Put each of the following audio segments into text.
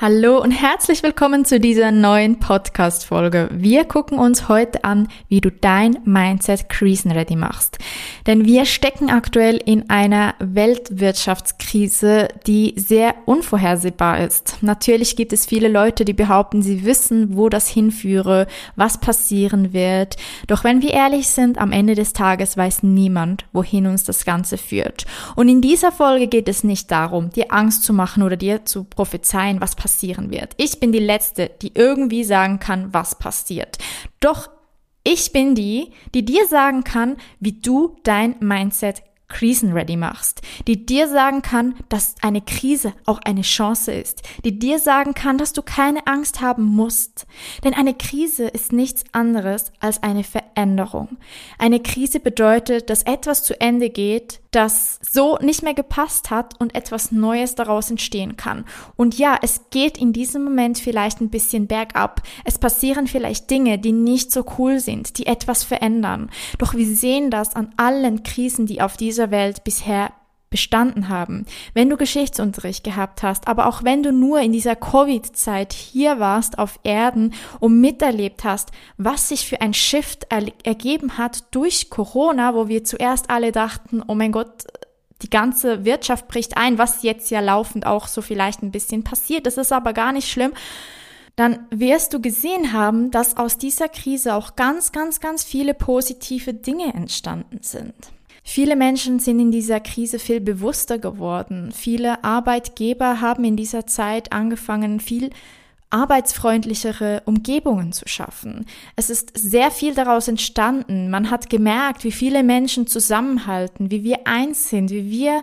Hallo und herzlich willkommen zu dieser neuen Podcast-Folge. Wir gucken uns heute an, wie du dein Mindset krisenready machst. Denn wir stecken aktuell in einer Weltwirtschaftskrise, die sehr unvorhersehbar ist. Natürlich gibt es viele Leute, die behaupten, sie wissen, wo das hinführe, was passieren wird. Doch wenn wir ehrlich sind, am Ende des Tages weiß niemand, wohin uns das Ganze führt. Und in dieser Folge geht es nicht darum, dir Angst zu machen oder dir zu prophezeien, was passieren wird. Ich bin die Letzte, die irgendwie sagen kann, was passiert. Doch ich bin die, die dir sagen kann, wie du dein Mindset krisenready machst, die dir sagen kann, dass eine Krise auch eine Chance ist, die dir sagen kann, dass du keine Angst haben musst. Denn eine Krise ist nichts anderes als eine Veränderung. Eine Krise bedeutet, dass etwas zu Ende geht, das so nicht mehr gepasst hat und etwas Neues daraus entstehen kann. Und ja, es geht in diesem Moment vielleicht ein bisschen bergab. Es passieren vielleicht Dinge, die nicht so cool sind, die etwas verändern. Doch wir sehen das an allen Krisen, die auf dieser Welt bisher bestanden haben, wenn du Geschichtsunterricht gehabt hast, aber auch wenn du nur in dieser Covid-Zeit hier warst auf Erden und miterlebt hast, was sich für ein Shift er ergeben hat durch Corona, wo wir zuerst alle dachten, oh mein Gott, die ganze Wirtschaft bricht ein, was jetzt ja laufend auch so vielleicht ein bisschen passiert. Das ist aber gar nicht schlimm dann wirst du gesehen haben, dass aus dieser Krise auch ganz, ganz, ganz viele positive Dinge entstanden sind. Viele Menschen sind in dieser Krise viel bewusster geworden. Viele Arbeitgeber haben in dieser Zeit angefangen, viel arbeitsfreundlichere Umgebungen zu schaffen. Es ist sehr viel daraus entstanden. Man hat gemerkt, wie viele Menschen zusammenhalten, wie wir eins sind, wie wir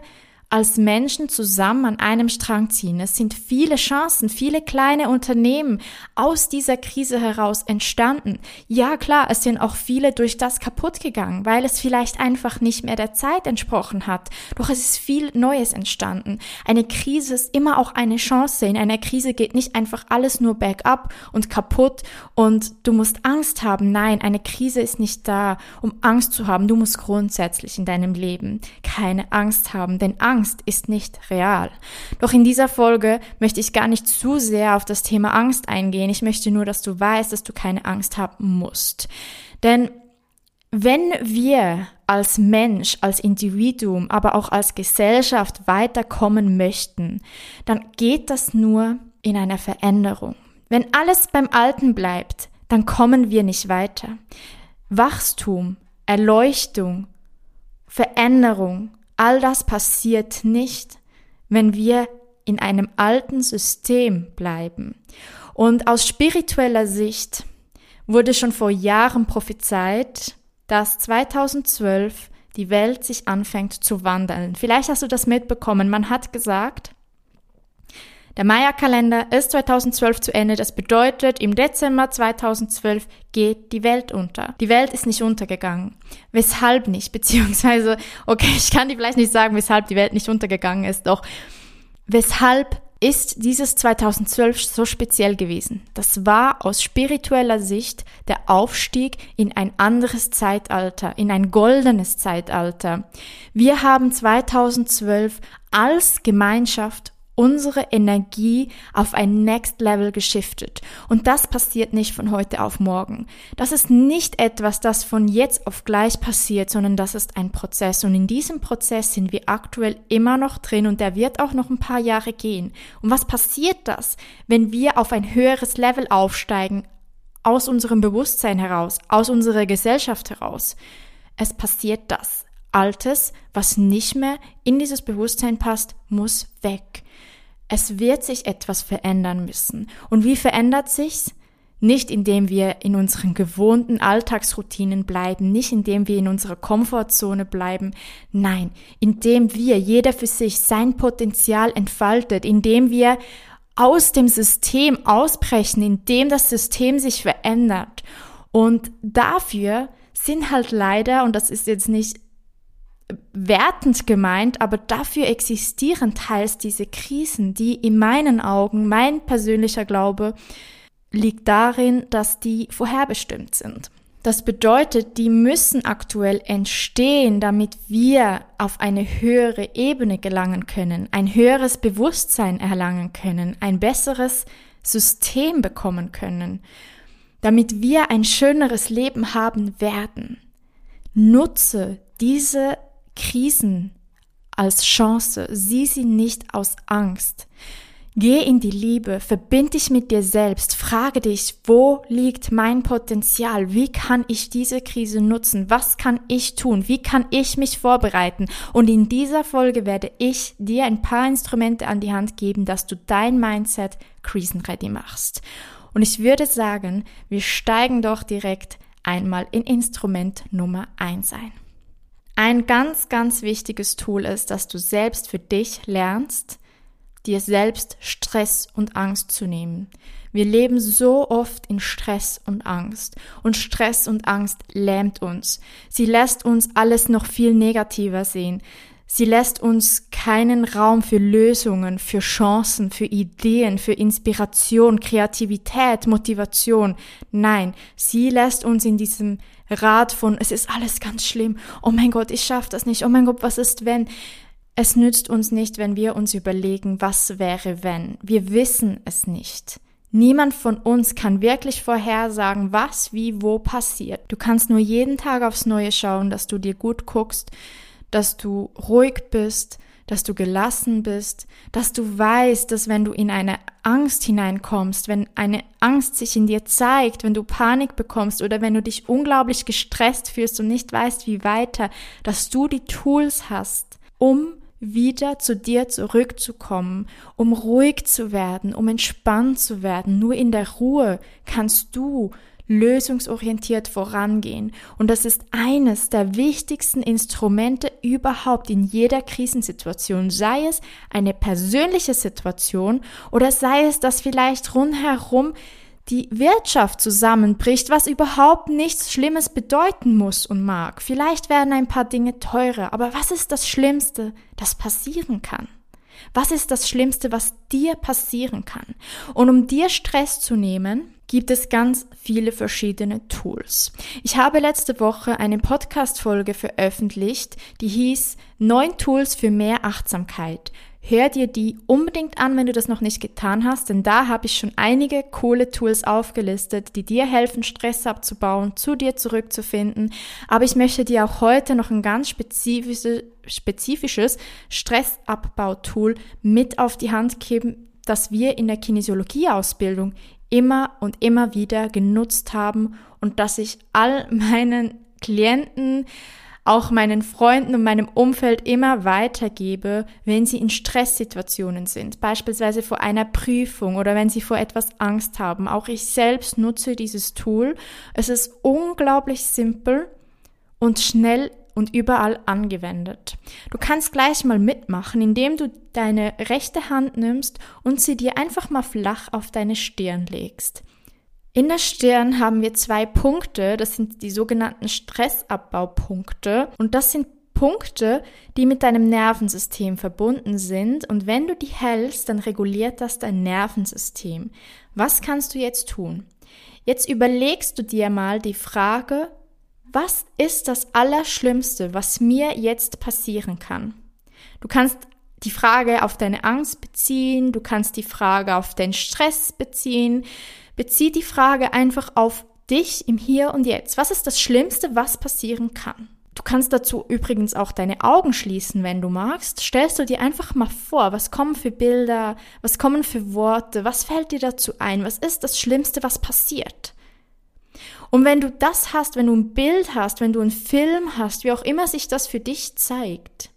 als Menschen zusammen an einem Strang ziehen. Es sind viele Chancen, viele kleine Unternehmen aus dieser Krise heraus entstanden. Ja klar, es sind auch viele durch das kaputt gegangen, weil es vielleicht einfach nicht mehr der Zeit entsprochen hat. Doch es ist viel Neues entstanden. Eine Krise ist immer auch eine Chance. In einer Krise geht nicht einfach alles nur bergab und kaputt und du musst Angst haben. Nein, eine Krise ist nicht da, um Angst zu haben. Du musst grundsätzlich in deinem Leben keine Angst haben, denn Angst Angst ist nicht real. Doch in dieser Folge möchte ich gar nicht zu sehr auf das Thema Angst eingehen. Ich möchte nur, dass du weißt, dass du keine Angst haben musst. Denn wenn wir als Mensch, als Individuum, aber auch als Gesellschaft weiterkommen möchten, dann geht das nur in einer Veränderung. Wenn alles beim Alten bleibt, dann kommen wir nicht weiter. Wachstum, Erleuchtung, Veränderung, All das passiert nicht, wenn wir in einem alten System bleiben. Und aus spiritueller Sicht wurde schon vor Jahren prophezeit, dass 2012 die Welt sich anfängt zu wandeln. Vielleicht hast du das mitbekommen. Man hat gesagt, der Maya-Kalender ist 2012 zu Ende. Das bedeutet, im Dezember 2012 geht die Welt unter. Die Welt ist nicht untergegangen. Weshalb nicht? Beziehungsweise, okay, ich kann dir vielleicht nicht sagen, weshalb die Welt nicht untergegangen ist, doch weshalb ist dieses 2012 so speziell gewesen? Das war aus spiritueller Sicht der Aufstieg in ein anderes Zeitalter, in ein goldenes Zeitalter. Wir haben 2012 als Gemeinschaft unsere Energie auf ein Next Level geschiftet. Und das passiert nicht von heute auf morgen. Das ist nicht etwas, das von jetzt auf gleich passiert, sondern das ist ein Prozess. Und in diesem Prozess sind wir aktuell immer noch drin und der wird auch noch ein paar Jahre gehen. Und was passiert das, wenn wir auf ein höheres Level aufsteigen, aus unserem Bewusstsein heraus, aus unserer Gesellschaft heraus? Es passiert das. Altes, was nicht mehr in dieses Bewusstsein passt, muss weg. Es wird sich etwas verändern müssen. Und wie verändert sich's? Nicht indem wir in unseren gewohnten Alltagsroutinen bleiben, nicht indem wir in unserer Komfortzone bleiben, nein, indem wir jeder für sich sein Potenzial entfaltet, indem wir aus dem System ausbrechen, indem das System sich verändert. Und dafür sind halt leider, und das ist jetzt nicht wertend gemeint, aber dafür existieren teils diese Krisen, die in meinen Augen, mein persönlicher Glaube, liegt darin, dass die vorherbestimmt sind. Das bedeutet, die müssen aktuell entstehen, damit wir auf eine höhere Ebene gelangen können, ein höheres Bewusstsein erlangen können, ein besseres System bekommen können, damit wir ein schöneres Leben haben werden. Nutze diese Krisen als Chance, sieh sie nicht aus Angst. Geh in die Liebe, verbind dich mit dir selbst, frage dich, wo liegt mein Potenzial? Wie kann ich diese Krise nutzen? Was kann ich tun? Wie kann ich mich vorbereiten? Und in dieser Folge werde ich dir ein paar Instrumente an die Hand geben, dass du dein Mindset krisenready machst. Und ich würde sagen, wir steigen doch direkt einmal in Instrument Nummer eins ein. Ein ganz, ganz wichtiges Tool ist, dass du selbst für dich lernst, dir selbst Stress und Angst zu nehmen. Wir leben so oft in Stress und Angst. Und Stress und Angst lähmt uns. Sie lässt uns alles noch viel negativer sehen. Sie lässt uns keinen Raum für Lösungen, für Chancen, für Ideen, für Inspiration, Kreativität, Motivation. Nein, sie lässt uns in diesem Rad von, es ist alles ganz schlimm. Oh mein Gott, ich schaff das nicht. Oh mein Gott, was ist wenn? Es nützt uns nicht, wenn wir uns überlegen, was wäre wenn. Wir wissen es nicht. Niemand von uns kann wirklich vorhersagen, was, wie, wo passiert. Du kannst nur jeden Tag aufs Neue schauen, dass du dir gut guckst, dass du ruhig bist, dass du gelassen bist, dass du weißt, dass wenn du in eine Angst hineinkommst, wenn eine Angst sich in dir zeigt, wenn du Panik bekommst oder wenn du dich unglaublich gestresst fühlst und nicht weißt, wie weiter, dass du die Tools hast, um wieder zu dir zurückzukommen, um ruhig zu werden, um entspannt zu werden. Nur in der Ruhe kannst du lösungsorientiert vorangehen. Und das ist eines der wichtigsten Instrumente überhaupt in jeder Krisensituation, sei es eine persönliche Situation oder sei es, dass vielleicht rundherum die Wirtschaft zusammenbricht, was überhaupt nichts Schlimmes bedeuten muss und mag. Vielleicht werden ein paar Dinge teurer, aber was ist das Schlimmste, das passieren kann? Was ist das Schlimmste, was dir passieren kann? Und um dir Stress zu nehmen, gibt es ganz viele verschiedene Tools. Ich habe letzte Woche eine Podcast-Folge veröffentlicht, die hieß Neun Tools für mehr Achtsamkeit. Hör dir die unbedingt an, wenn du das noch nicht getan hast, denn da habe ich schon einige coole Tools aufgelistet, die dir helfen, Stress abzubauen, zu dir zurückzufinden. Aber ich möchte dir auch heute noch ein ganz spezifisches, spezifisches Stressabbau-Tool mit auf die Hand geben, das wir in der Kinesiologie-Ausbildung immer und immer wieder genutzt haben und das ich all meinen Klienten, auch meinen Freunden und meinem Umfeld immer weitergebe, wenn sie in Stresssituationen sind, beispielsweise vor einer Prüfung oder wenn sie vor etwas Angst haben. Auch ich selbst nutze dieses Tool. Es ist unglaublich simpel und schnell und überall angewendet. Du kannst gleich mal mitmachen, indem du deine rechte Hand nimmst und sie dir einfach mal flach auf deine Stirn legst. In der Stirn haben wir zwei Punkte, das sind die sogenannten Stressabbaupunkte und das sind Punkte, die mit deinem Nervensystem verbunden sind und wenn du die hältst, dann reguliert das dein Nervensystem. Was kannst du jetzt tun? Jetzt überlegst du dir mal die Frage, was ist das Allerschlimmste, was mir jetzt passieren kann? Du kannst die Frage auf deine Angst beziehen, du kannst die Frage auf den Stress beziehen, bezieh die Frage einfach auf dich im Hier und Jetzt. Was ist das Schlimmste, was passieren kann? Du kannst dazu übrigens auch deine Augen schließen, wenn du magst. Stellst du dir einfach mal vor, was kommen für Bilder, was kommen für Worte, was fällt dir dazu ein, was ist das Schlimmste, was passiert? Und wenn du das hast, wenn du ein Bild hast, wenn du einen Film hast, wie auch immer sich das für dich zeigt,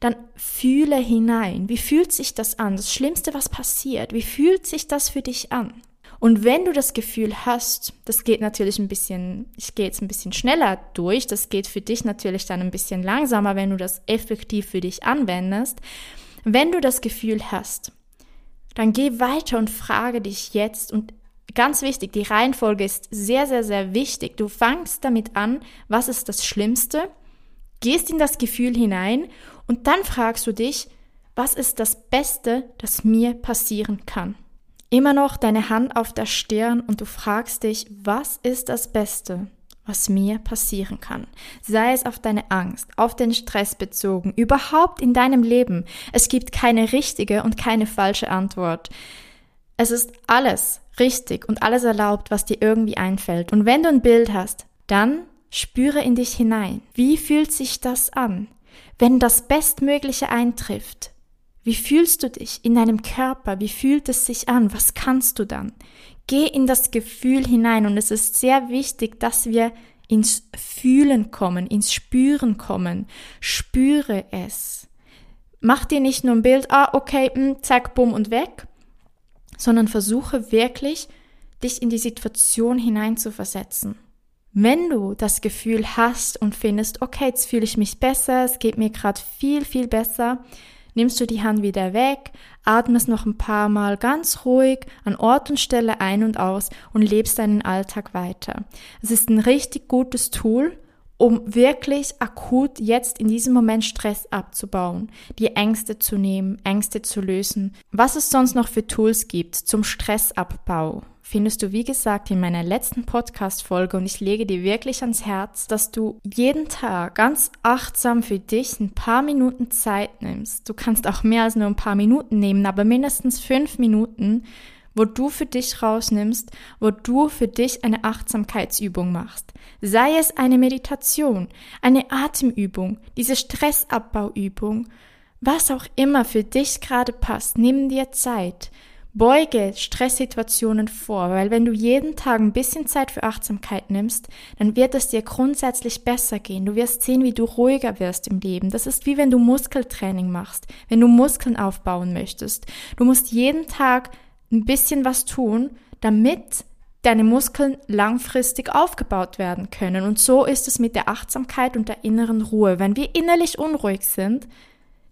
dann fühle hinein. Wie fühlt sich das an? Das Schlimmste, was passiert. Wie fühlt sich das für dich an? Und wenn du das Gefühl hast, das geht natürlich ein bisschen, ich gehe jetzt ein bisschen schneller durch, das geht für dich natürlich dann ein bisschen langsamer, wenn du das effektiv für dich anwendest. Wenn du das Gefühl hast, dann geh weiter und frage dich jetzt und ganz wichtig, die Reihenfolge ist sehr, sehr, sehr wichtig. Du fangst damit an, was ist das Schlimmste, gehst in das Gefühl hinein und dann fragst du dich, was ist das Beste, das mir passieren kann? Immer noch deine Hand auf der Stirn und du fragst dich, was ist das Beste, was mir passieren kann? Sei es auf deine Angst, auf den Stress bezogen, überhaupt in deinem Leben. Es gibt keine richtige und keine falsche Antwort. Es ist alles richtig und alles erlaubt, was dir irgendwie einfällt. Und wenn du ein Bild hast, dann spüre in dich hinein. Wie fühlt sich das an? Wenn das Bestmögliche eintrifft, wie fühlst du dich in deinem Körper? Wie fühlt es sich an? Was kannst du dann? Geh in das Gefühl hinein und es ist sehr wichtig, dass wir ins Fühlen kommen, ins Spüren kommen. Spüre es. Mach dir nicht nur ein Bild, ah, okay, mh, hm, zack, bumm und weg, sondern versuche wirklich, dich in die Situation hineinzuversetzen. Wenn du das Gefühl hast und findest, okay, jetzt fühle ich mich besser, es geht mir gerade viel, viel besser, nimmst du die Hand wieder weg, atmest noch ein paar Mal ganz ruhig an Ort und Stelle ein und aus und lebst deinen Alltag weiter. Es ist ein richtig gutes Tool, um wirklich akut jetzt in diesem Moment Stress abzubauen, die Ängste zu nehmen, Ängste zu lösen. Was es sonst noch für Tools gibt zum Stressabbau, findest du, wie gesagt, in meiner letzten Podcast-Folge und ich lege dir wirklich ans Herz, dass du jeden Tag ganz achtsam für dich ein paar Minuten Zeit nimmst. Du kannst auch mehr als nur ein paar Minuten nehmen, aber mindestens fünf Minuten, wo du für dich rausnimmst, wo du für dich eine Achtsamkeitsübung machst. Sei es eine Meditation, eine Atemübung, diese Stressabbauübung, was auch immer für dich gerade passt, nimm dir Zeit. Beuge Stresssituationen vor, weil wenn du jeden Tag ein bisschen Zeit für Achtsamkeit nimmst, dann wird es dir grundsätzlich besser gehen. Du wirst sehen, wie du ruhiger wirst im Leben. Das ist wie wenn du Muskeltraining machst, wenn du Muskeln aufbauen möchtest. Du musst jeden Tag ein bisschen was tun, damit deine Muskeln langfristig aufgebaut werden können. Und so ist es mit der Achtsamkeit und der inneren Ruhe. Wenn wir innerlich unruhig sind,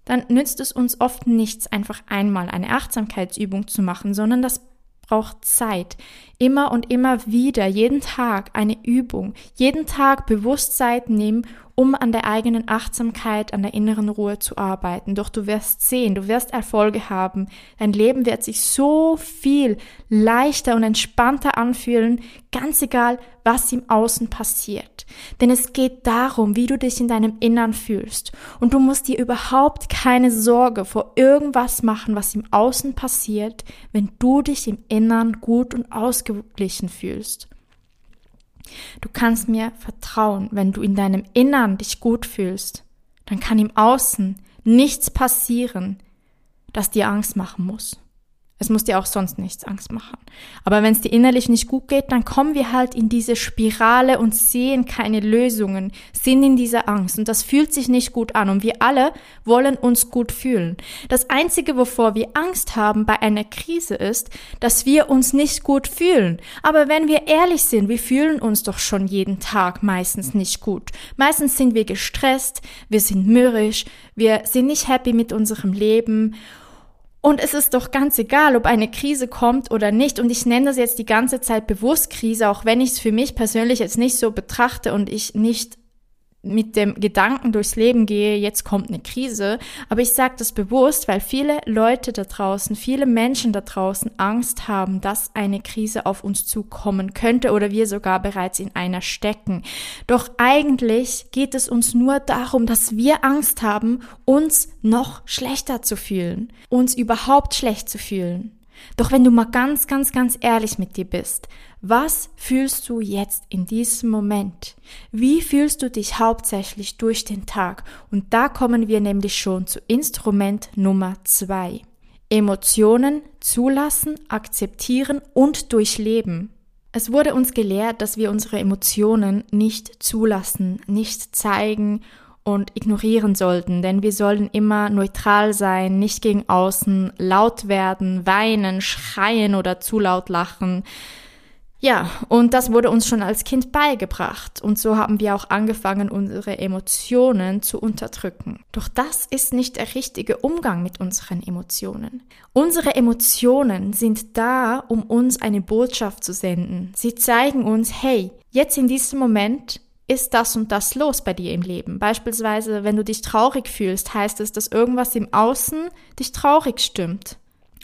dann nützt es uns oft nichts, einfach einmal eine Achtsamkeitsübung zu machen, sondern das braucht Zeit. Immer und immer wieder, jeden Tag eine Übung, jeden Tag Bewusstsein nehmen um an der eigenen Achtsamkeit, an der inneren Ruhe zu arbeiten. Doch du wirst sehen, du wirst Erfolge haben. Dein Leben wird sich so viel leichter und entspannter anfühlen, ganz egal, was im Außen passiert. Denn es geht darum, wie du dich in deinem Innern fühlst. Und du musst dir überhaupt keine Sorge vor irgendwas machen, was im Außen passiert, wenn du dich im Innern gut und ausgeglichen fühlst. Du kannst mir vertrauen, wenn du in deinem Innern dich gut fühlst, dann kann im Außen nichts passieren, das dir Angst machen muss. Es muss dir auch sonst nichts Angst machen. Aber wenn es dir innerlich nicht gut geht, dann kommen wir halt in diese Spirale und sehen keine Lösungen, sind in dieser Angst. Und das fühlt sich nicht gut an. Und wir alle wollen uns gut fühlen. Das Einzige, wovor wir Angst haben bei einer Krise ist, dass wir uns nicht gut fühlen. Aber wenn wir ehrlich sind, wir fühlen uns doch schon jeden Tag meistens nicht gut. Meistens sind wir gestresst, wir sind mürrisch, wir sind nicht happy mit unserem Leben. Und es ist doch ganz egal, ob eine Krise kommt oder nicht. Und ich nenne das jetzt die ganze Zeit bewusst Krise, auch wenn ich es für mich persönlich jetzt nicht so betrachte und ich nicht mit dem Gedanken durchs Leben gehe, jetzt kommt eine Krise. Aber ich sage das bewusst, weil viele Leute da draußen, viele Menschen da draußen Angst haben, dass eine Krise auf uns zukommen könnte oder wir sogar bereits in einer stecken. Doch eigentlich geht es uns nur darum, dass wir Angst haben, uns noch schlechter zu fühlen, uns überhaupt schlecht zu fühlen. Doch wenn du mal ganz, ganz, ganz ehrlich mit dir bist, was fühlst du jetzt in diesem Moment? Wie fühlst du dich hauptsächlich durch den Tag? Und da kommen wir nämlich schon zu Instrument Nummer zwei. Emotionen zulassen, akzeptieren und durchleben. Es wurde uns gelehrt, dass wir unsere Emotionen nicht zulassen, nicht zeigen und ignorieren sollten, denn wir sollen immer neutral sein, nicht gegen außen laut werden, weinen, schreien oder zu laut lachen. Ja, und das wurde uns schon als Kind beigebracht. Und so haben wir auch angefangen, unsere Emotionen zu unterdrücken. Doch das ist nicht der richtige Umgang mit unseren Emotionen. Unsere Emotionen sind da, um uns eine Botschaft zu senden. Sie zeigen uns, hey, jetzt in diesem Moment ist das und das los bei dir im Leben. Beispielsweise, wenn du dich traurig fühlst, heißt es, dass irgendwas im Außen dich traurig stimmt.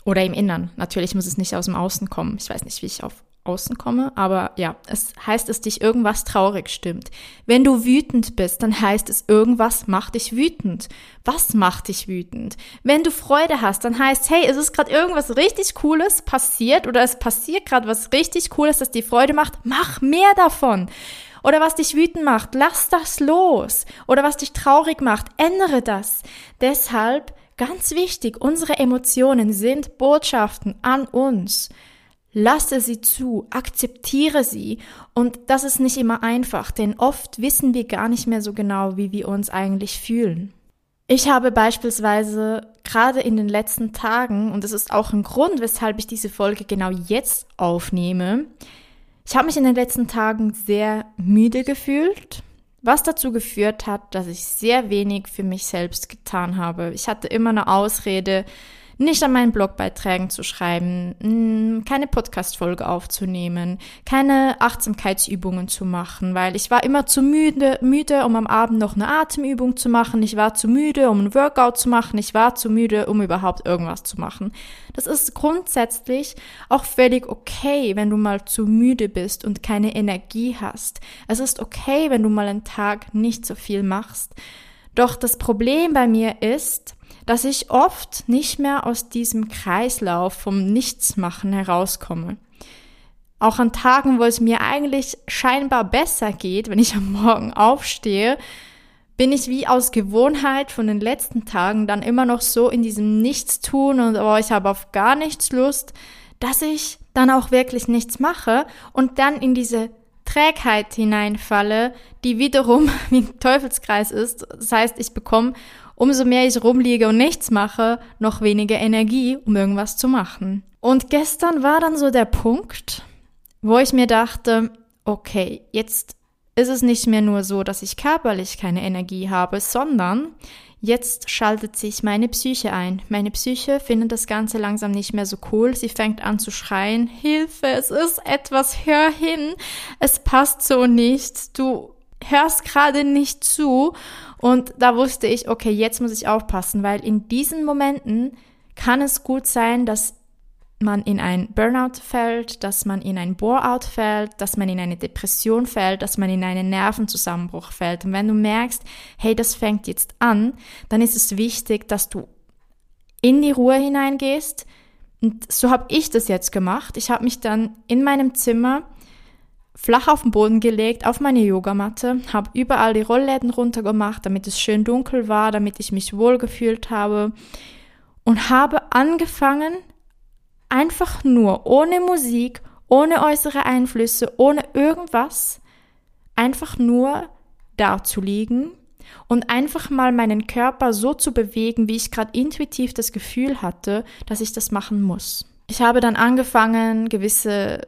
Oder im Innern. Natürlich muss es nicht aus dem Außen kommen. Ich weiß nicht, wie ich auf außen komme, aber ja, es heißt, dass dich irgendwas traurig stimmt. Wenn du wütend bist, dann heißt es, irgendwas macht dich wütend. Was macht dich wütend? Wenn du Freude hast, dann heißt, hey, es ist gerade irgendwas richtig Cooles passiert oder es passiert gerade was richtig Cooles, das dir Freude macht, mach mehr davon. Oder was dich wütend macht, lass das los. Oder was dich traurig macht, ändere das. Deshalb, ganz wichtig, unsere Emotionen sind Botschaften an uns. Lasse sie zu, akzeptiere sie. Und das ist nicht immer einfach, denn oft wissen wir gar nicht mehr so genau, wie wir uns eigentlich fühlen. Ich habe beispielsweise gerade in den letzten Tagen, und das ist auch ein Grund, weshalb ich diese Folge genau jetzt aufnehme, ich habe mich in den letzten Tagen sehr müde gefühlt, was dazu geführt hat, dass ich sehr wenig für mich selbst getan habe. Ich hatte immer eine Ausrede, nicht an meinen Blogbeiträgen zu schreiben, keine Podcast-Folge aufzunehmen, keine Achtsamkeitsübungen zu machen, weil ich war immer zu müde, müde, um am Abend noch eine Atemübung zu machen. Ich war zu müde, um ein Workout zu machen. Ich war zu müde, um überhaupt irgendwas zu machen. Das ist grundsätzlich auch völlig okay, wenn du mal zu müde bist und keine Energie hast. Es ist okay, wenn du mal einen Tag nicht so viel machst. Doch das Problem bei mir ist, dass ich oft nicht mehr aus diesem Kreislauf vom Nichtsmachen herauskomme. Auch an Tagen, wo es mir eigentlich scheinbar besser geht, wenn ich am Morgen aufstehe, bin ich wie aus Gewohnheit von den letzten Tagen dann immer noch so in diesem Nichtstun und oh, ich habe auf gar nichts Lust, dass ich dann auch wirklich nichts mache und dann in diese Trägheit hineinfalle, die wiederum wie ein Teufelskreis ist. Das heißt, ich bekomme umso mehr ich rumliege und nichts mache, noch weniger Energie, um irgendwas zu machen. Und gestern war dann so der Punkt, wo ich mir dachte, okay, jetzt ist es nicht mehr nur so, dass ich körperlich keine Energie habe, sondern jetzt schaltet sich meine Psyche ein. Meine Psyche findet das Ganze langsam nicht mehr so cool. Sie fängt an zu schreien, Hilfe, es ist etwas, hör hin, es passt so nicht, du hörst gerade nicht zu. Und da wusste ich, okay, jetzt muss ich aufpassen, weil in diesen Momenten kann es gut sein, dass man in ein Burnout fällt, dass man in ein Bore-out fällt, dass man in eine Depression fällt, dass man in einen Nervenzusammenbruch fällt. Und wenn du merkst, hey, das fängt jetzt an, dann ist es wichtig, dass du in die Ruhe hineingehst. Und so habe ich das jetzt gemacht. Ich habe mich dann in meinem Zimmer flach auf den Boden gelegt, auf meine Yogamatte, habe überall die Rollläden runtergemacht, damit es schön dunkel war, damit ich mich wohlgefühlt habe und habe angefangen, einfach nur ohne Musik, ohne äußere Einflüsse, ohne irgendwas, einfach nur da zu liegen und einfach mal meinen Körper so zu bewegen, wie ich gerade intuitiv das Gefühl hatte, dass ich das machen muss. Ich habe dann angefangen, gewisse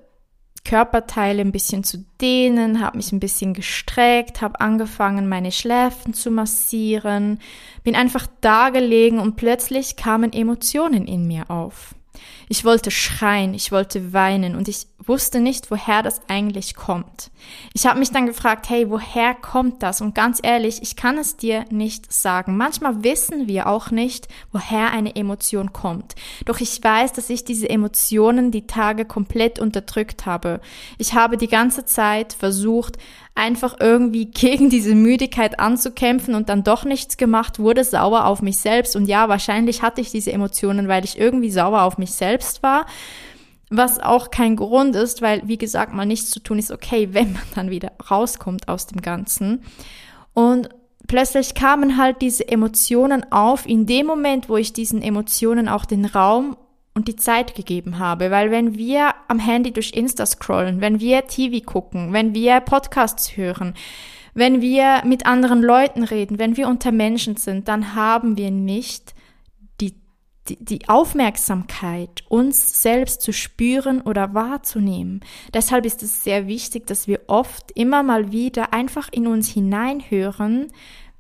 Körperteile ein bisschen zu dehnen, habe mich ein bisschen gestreckt, habe angefangen, meine Schläfen zu massieren, bin einfach da gelegen und plötzlich kamen Emotionen in mir auf. Ich wollte schreien, ich wollte weinen und ich wusste nicht, woher das eigentlich kommt. Ich habe mich dann gefragt, hey, woher kommt das? Und ganz ehrlich, ich kann es dir nicht sagen. Manchmal wissen wir auch nicht, woher eine Emotion kommt. Doch ich weiß, dass ich diese Emotionen die Tage komplett unterdrückt habe. Ich habe die ganze Zeit versucht, einfach irgendwie gegen diese Müdigkeit anzukämpfen und dann doch nichts gemacht, wurde sauer auf mich selbst. Und ja, wahrscheinlich hatte ich diese Emotionen, weil ich irgendwie sauer auf mich selbst war. Was auch kein Grund ist, weil, wie gesagt, mal nichts zu tun ist okay, wenn man dann wieder rauskommt aus dem Ganzen. Und plötzlich kamen halt diese Emotionen auf in dem Moment, wo ich diesen Emotionen auch den Raum und die Zeit gegeben habe. Weil wenn wir am Handy durch Insta scrollen, wenn wir TV gucken, wenn wir Podcasts hören, Wenn wir mit anderen Leuten reden, wenn wir unter Menschen sind, dann haben wir nicht die, die Aufmerksamkeit, uns selbst zu spüren oder wahrzunehmen. Deshalb ist es sehr wichtig, dass wir oft immer mal wieder einfach in uns hineinhören,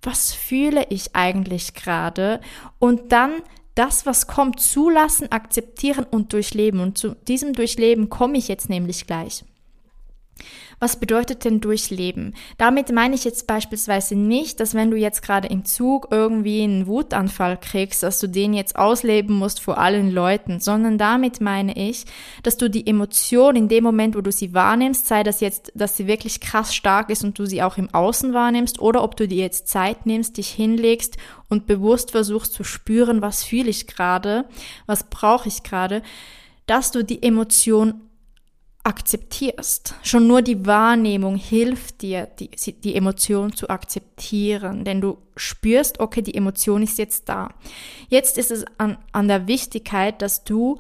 was fühle ich eigentlich gerade und dann das, was kommt, zulassen, akzeptieren und durchleben. Und zu diesem Durchleben komme ich jetzt nämlich gleich. Was bedeutet denn durchleben? Damit meine ich jetzt beispielsweise nicht, dass wenn du jetzt gerade im Zug irgendwie einen Wutanfall kriegst, dass du den jetzt ausleben musst vor allen Leuten, sondern damit meine ich, dass du die Emotion in dem Moment, wo du sie wahrnimmst, sei das jetzt, dass sie wirklich krass stark ist und du sie auch im Außen wahrnimmst, oder ob du dir jetzt Zeit nimmst, dich hinlegst und bewusst versuchst zu spüren, was fühle ich gerade, was brauche ich gerade, dass du die Emotion akzeptierst. Schon nur die Wahrnehmung hilft dir, die, die Emotion zu akzeptieren, denn du spürst, okay, die Emotion ist jetzt da. Jetzt ist es an, an der Wichtigkeit, dass du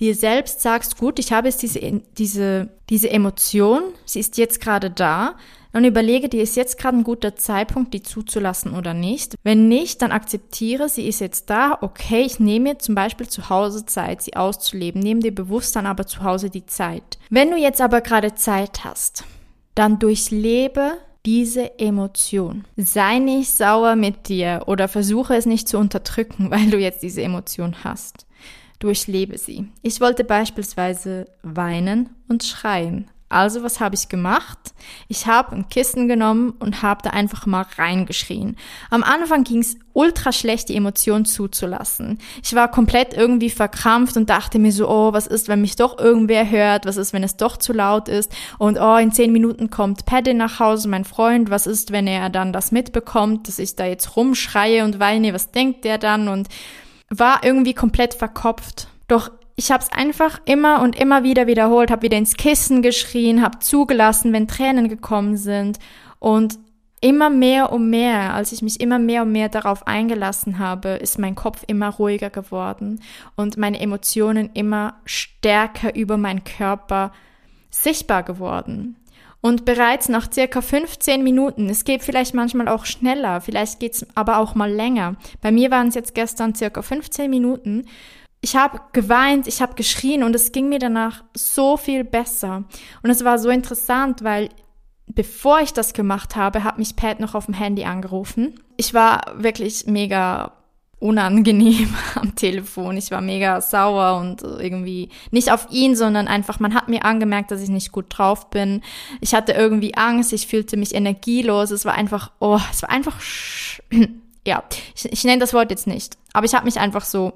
dir selbst sagst, gut, ich habe jetzt diese, diese, diese Emotion, sie ist jetzt gerade da, dann überlege dir, ist jetzt gerade ein guter Zeitpunkt, die zuzulassen oder nicht. Wenn nicht, dann akzeptiere, sie ist jetzt da, okay, ich nehme mir zum Beispiel zu Hause Zeit, sie auszuleben, nehme dir bewusst dann aber zu Hause die Zeit. Wenn du jetzt aber gerade Zeit hast, dann durchlebe diese Emotion. Sei nicht sauer mit dir oder versuche es nicht zu unterdrücken, weil du jetzt diese Emotion hast. Durchlebe sie. Ich wollte beispielsweise weinen und schreien. Also was habe ich gemacht? Ich habe ein Kissen genommen und habe da einfach mal reingeschrien. Am Anfang ging es ultra schlecht, die Emotionen zuzulassen. Ich war komplett irgendwie verkrampft und dachte mir so, oh, was ist, wenn mich doch irgendwer hört? Was ist, wenn es doch zu laut ist? Und oh, in zehn Minuten kommt Paddy nach Hause, mein Freund. Was ist, wenn er dann das mitbekommt, dass ich da jetzt rumschreie und weine? Was denkt der dann? Und war irgendwie komplett verkopft. Doch ich habe es einfach immer und immer wieder wiederholt, habe wieder ins Kissen geschrien, habe zugelassen, wenn Tränen gekommen sind und immer mehr und mehr, als ich mich immer mehr und mehr darauf eingelassen habe, ist mein Kopf immer ruhiger geworden und meine Emotionen immer stärker über meinen Körper sichtbar geworden. Und bereits nach circa 15 Minuten, es geht vielleicht manchmal auch schneller, vielleicht geht's aber auch mal länger. Bei mir waren es jetzt gestern circa 15 Minuten ich habe geweint, ich habe geschrien und es ging mir danach so viel besser. Und es war so interessant, weil bevor ich das gemacht habe, hat mich Pat noch auf dem Handy angerufen. Ich war wirklich mega unangenehm am Telefon. Ich war mega sauer und irgendwie nicht auf ihn, sondern einfach, man hat mir angemerkt, dass ich nicht gut drauf bin. Ich hatte irgendwie Angst, ich fühlte mich energielos. Es war einfach, oh, es war einfach, ja, ich, ich nenne das Wort jetzt nicht, aber ich habe mich einfach so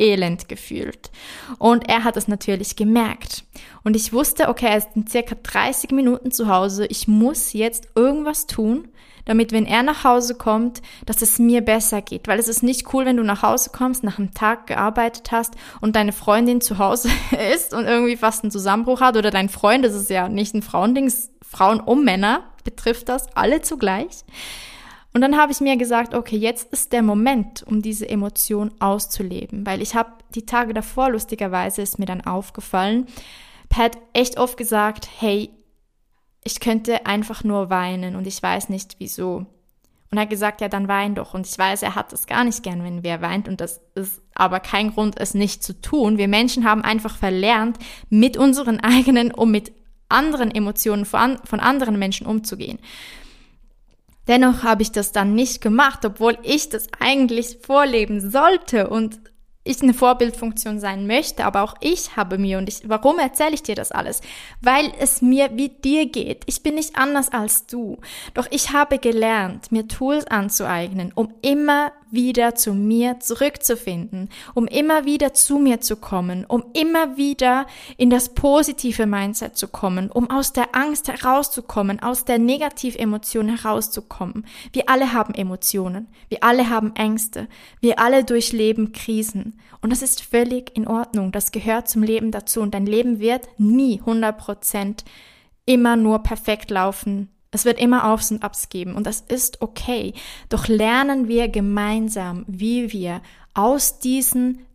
elend gefühlt. Und er hat es natürlich gemerkt. Und ich wusste, okay, er ist in circa 30 Minuten zu Hause. Ich muss jetzt irgendwas tun, damit, wenn er nach Hause kommt, dass es mir besser geht. Weil es ist nicht cool, wenn du nach Hause kommst, nach einem Tag gearbeitet hast und deine Freundin zu Hause ist und irgendwie fast einen Zusammenbruch hat oder dein Freund, das ist ja nicht ein Frauending, Frauen um Männer betrifft das, alle zugleich. Und dann habe ich mir gesagt, okay, jetzt ist der Moment, um diese Emotion auszuleben, weil ich habe die Tage davor, lustigerweise ist mir dann aufgefallen, Pat echt oft gesagt, hey, ich könnte einfach nur weinen und ich weiß nicht wieso. Und er hat gesagt, ja, dann wein doch. Und ich weiß, er hat das gar nicht gern, wenn wer weint. Und das ist aber kein Grund, es nicht zu tun. Wir Menschen haben einfach verlernt, mit unseren eigenen und mit anderen Emotionen von anderen Menschen umzugehen. Dennoch habe ich das dann nicht gemacht, obwohl ich das eigentlich vorleben sollte und ich eine Vorbildfunktion sein möchte, aber auch ich habe mir und ich, warum erzähle ich dir das alles? Weil es mir wie dir geht. Ich bin nicht anders als du. Doch ich habe gelernt, mir Tools anzueignen, um immer wieder zu mir zurückzufinden, um immer wieder zu mir zu kommen, um immer wieder in das positive Mindset zu kommen, um aus der Angst herauszukommen, aus der Negativemotion herauszukommen. Wir alle haben Emotionen, wir alle haben Ängste, wir alle durchleben Krisen. Und das ist völlig in Ordnung, das gehört zum Leben dazu. Und dein Leben wird nie 100 Prozent immer nur perfekt laufen es wird immer Aufs und Abs geben und das ist okay. Doch lernen wir gemeinsam, wie wir aus diesen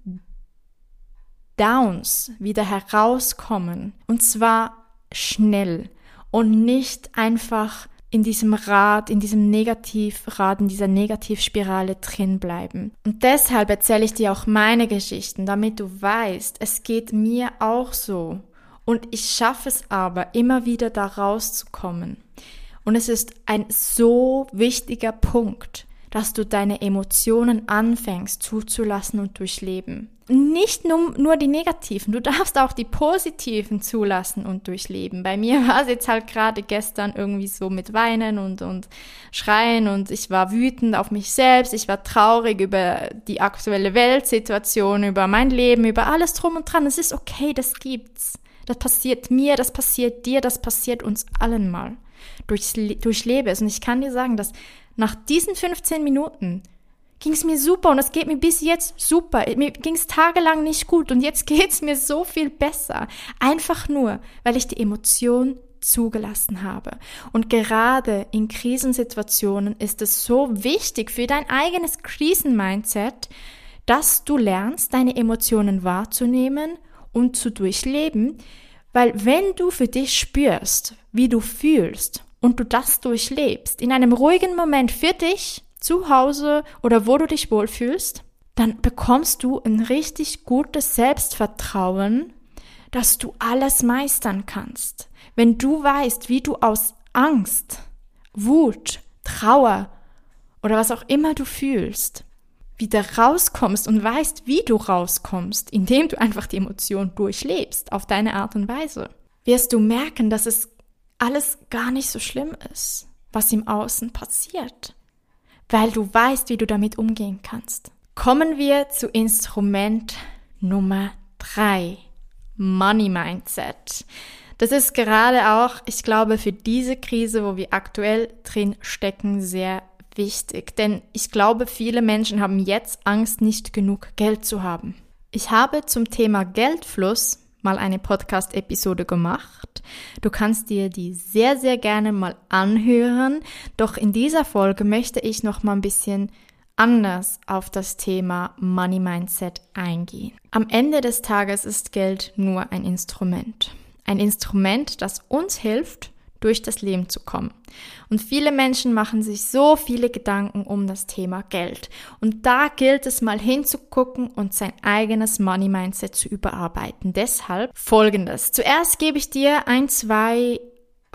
Downs wieder herauskommen. Und zwar schnell und nicht einfach in diesem Rad, in diesem Negativrad, in dieser Negativspirale drin bleiben. Und deshalb erzähle ich dir auch meine Geschichten, damit du weißt, es geht mir auch so. Und ich schaffe es aber, immer wieder da rauszukommen. Und es ist ein so wichtiger Punkt, dass du deine Emotionen anfängst zuzulassen und durchleben. Nicht nur, nur die negativen, du darfst auch die positiven zulassen und durchleben. Bei mir war es jetzt halt gerade gestern irgendwie so mit Weinen und, und Schreien und ich war wütend auf mich selbst, ich war traurig über die aktuelle Weltsituation, über mein Leben, über alles drum und dran. Es ist okay, das gibt's. Das passiert mir, das passiert dir, das passiert uns allen mal. Durchs, durchlebe es. Und ich kann dir sagen, dass nach diesen 15 Minuten ging es mir super und es geht mir bis jetzt super. Mir ging es tagelang nicht gut und jetzt geht es mir so viel besser. Einfach nur, weil ich die Emotion zugelassen habe. Und gerade in Krisensituationen ist es so wichtig für dein eigenes Krisenmindset, dass du lernst, deine Emotionen wahrzunehmen und zu durchleben, weil wenn du für dich spürst, wie du fühlst und du das durchlebst, in einem ruhigen Moment für dich, zu Hause oder wo du dich wohlfühlst, dann bekommst du ein richtig gutes Selbstvertrauen, dass du alles meistern kannst. Wenn du weißt, wie du aus Angst, Wut, Trauer oder was auch immer du fühlst, wieder rauskommst und weißt, wie du rauskommst, indem du einfach die Emotion durchlebst, auf deine Art und Weise, wirst du merken, dass es alles gar nicht so schlimm ist, was im Außen passiert, weil du weißt, wie du damit umgehen kannst. Kommen wir zu Instrument Nummer drei: Money Mindset. Das ist gerade auch, ich glaube, für diese Krise, wo wir aktuell drin stecken, sehr wichtig. Denn ich glaube, viele Menschen haben jetzt Angst, nicht genug Geld zu haben. Ich habe zum Thema Geldfluss mal eine Podcast-Episode gemacht. Du kannst dir die sehr, sehr gerne mal anhören. Doch in dieser Folge möchte ich noch mal ein bisschen anders auf das Thema Money Mindset eingehen. Am Ende des Tages ist Geld nur ein Instrument. Ein Instrument, das uns hilft, durch das Leben zu kommen. Und viele Menschen machen sich so viele Gedanken um das Thema Geld. Und da gilt es mal hinzugucken und sein eigenes Money Mindset zu überarbeiten. Deshalb folgendes. Zuerst gebe ich dir ein, zwei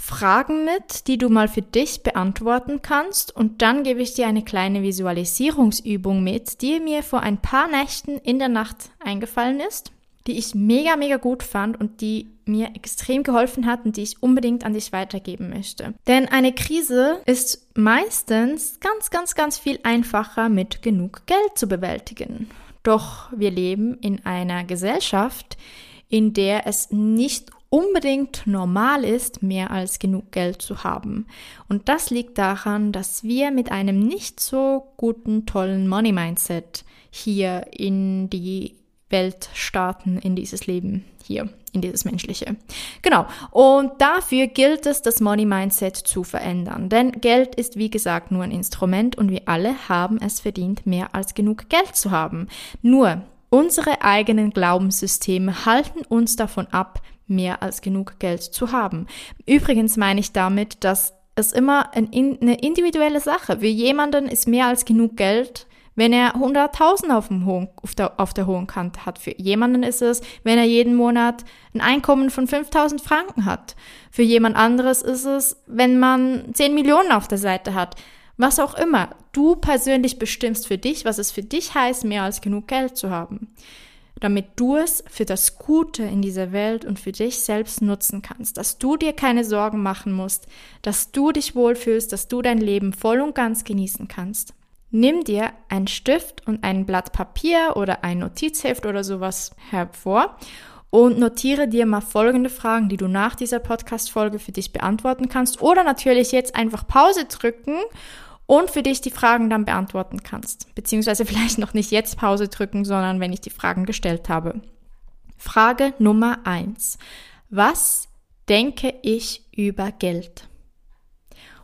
Fragen mit, die du mal für dich beantworten kannst und dann gebe ich dir eine kleine Visualisierungsübung mit, die mir vor ein paar Nächten in der Nacht eingefallen ist die ich mega, mega gut fand und die mir extrem geholfen hat und die ich unbedingt an dich weitergeben möchte. Denn eine Krise ist meistens ganz, ganz, ganz viel einfacher mit genug Geld zu bewältigen. Doch wir leben in einer Gesellschaft, in der es nicht unbedingt normal ist, mehr als genug Geld zu haben. Und das liegt daran, dass wir mit einem nicht so guten, tollen Money Mindset hier in die Welt starten in dieses Leben hier, in dieses menschliche. Genau. Und dafür gilt es, das Money Mindset zu verändern. Denn Geld ist, wie gesagt, nur ein Instrument und wir alle haben es verdient, mehr als genug Geld zu haben. Nur unsere eigenen Glaubenssysteme halten uns davon ab, mehr als genug Geld zu haben. Übrigens meine ich damit, dass es immer eine individuelle Sache. Für jemanden ist mehr als genug Geld wenn er 100.000 auf, auf, der, auf der hohen Kante hat. Für jemanden ist es, wenn er jeden Monat ein Einkommen von 5.000 Franken hat. Für jemand anderes ist es, wenn man 10 Millionen auf der Seite hat. Was auch immer. Du persönlich bestimmst für dich, was es für dich heißt, mehr als genug Geld zu haben. Damit du es für das Gute in dieser Welt und für dich selbst nutzen kannst. Dass du dir keine Sorgen machen musst, dass du dich wohlfühlst, dass du dein Leben voll und ganz genießen kannst. Nimm dir einen Stift und ein Blatt Papier oder ein Notizheft oder sowas hervor und notiere dir mal folgende Fragen, die du nach dieser Podcast-Folge für dich beantworten kannst oder natürlich jetzt einfach Pause drücken und für dich die Fragen dann beantworten kannst. Beziehungsweise vielleicht noch nicht jetzt Pause drücken, sondern wenn ich die Fragen gestellt habe. Frage Nummer eins: Was denke ich über Geld?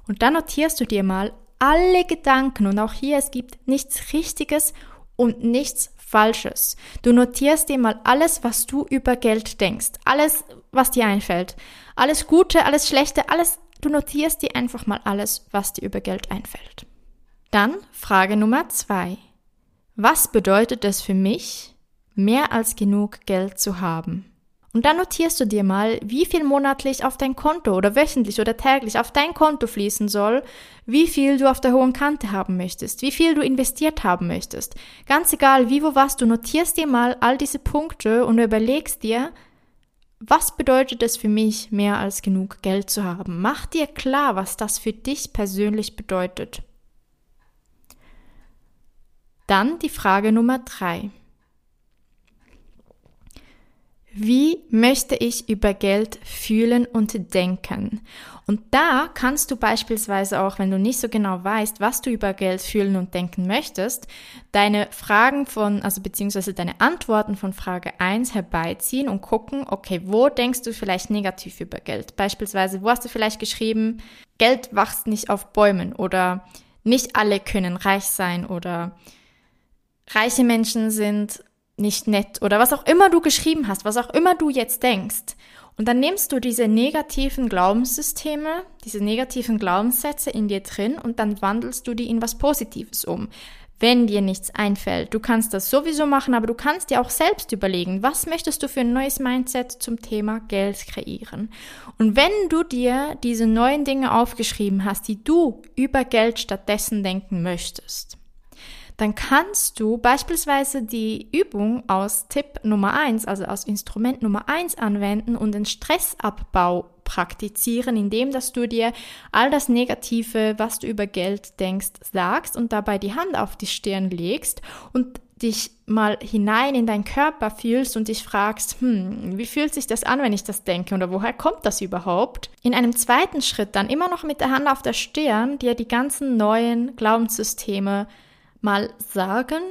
Und dann notierst du dir mal alle Gedanken und auch hier, es gibt nichts Richtiges und nichts Falsches. Du notierst dir mal alles, was du über Geld denkst, alles, was dir einfällt. Alles Gute, alles Schlechte, alles, du notierst dir einfach mal alles, was dir über Geld einfällt. Dann Frage Nummer zwei. Was bedeutet es für mich, mehr als genug Geld zu haben? Und dann notierst du dir mal, wie viel monatlich auf dein Konto oder wöchentlich oder täglich auf dein Konto fließen soll, wie viel du auf der hohen Kante haben möchtest, wie viel du investiert haben möchtest. Ganz egal, wie, wo, was, du notierst dir mal all diese Punkte und überlegst dir, was bedeutet es für mich, mehr als genug Geld zu haben? Mach dir klar, was das für dich persönlich bedeutet. Dann die Frage Nummer drei. Wie möchte ich über Geld fühlen und denken? Und da kannst du beispielsweise auch, wenn du nicht so genau weißt, was du über Geld fühlen und denken möchtest, deine Fragen von, also beziehungsweise deine Antworten von Frage 1 herbeiziehen und gucken, okay, wo denkst du vielleicht negativ über Geld? Beispielsweise, wo hast du vielleicht geschrieben, Geld wächst nicht auf Bäumen oder nicht alle können reich sein oder reiche Menschen sind nicht nett oder was auch immer du geschrieben hast, was auch immer du jetzt denkst. Und dann nimmst du diese negativen Glaubenssysteme, diese negativen Glaubenssätze in dir drin und dann wandelst du die in was Positives um. Wenn dir nichts einfällt, du kannst das sowieso machen, aber du kannst dir auch selbst überlegen, was möchtest du für ein neues Mindset zum Thema Geld kreieren. Und wenn du dir diese neuen Dinge aufgeschrieben hast, die du über Geld stattdessen denken möchtest, dann kannst du beispielsweise die Übung aus Tipp Nummer eins, also aus Instrument Nummer eins anwenden und den Stressabbau praktizieren, indem dass du dir all das Negative, was du über Geld denkst, sagst und dabei die Hand auf die Stirn legst und dich mal hinein in deinen Körper fühlst und dich fragst, hm, wie fühlt sich das an, wenn ich das denke oder woher kommt das überhaupt? In einem zweiten Schritt dann immer noch mit der Hand auf der Stirn dir die ganzen neuen Glaubenssysteme mal sagen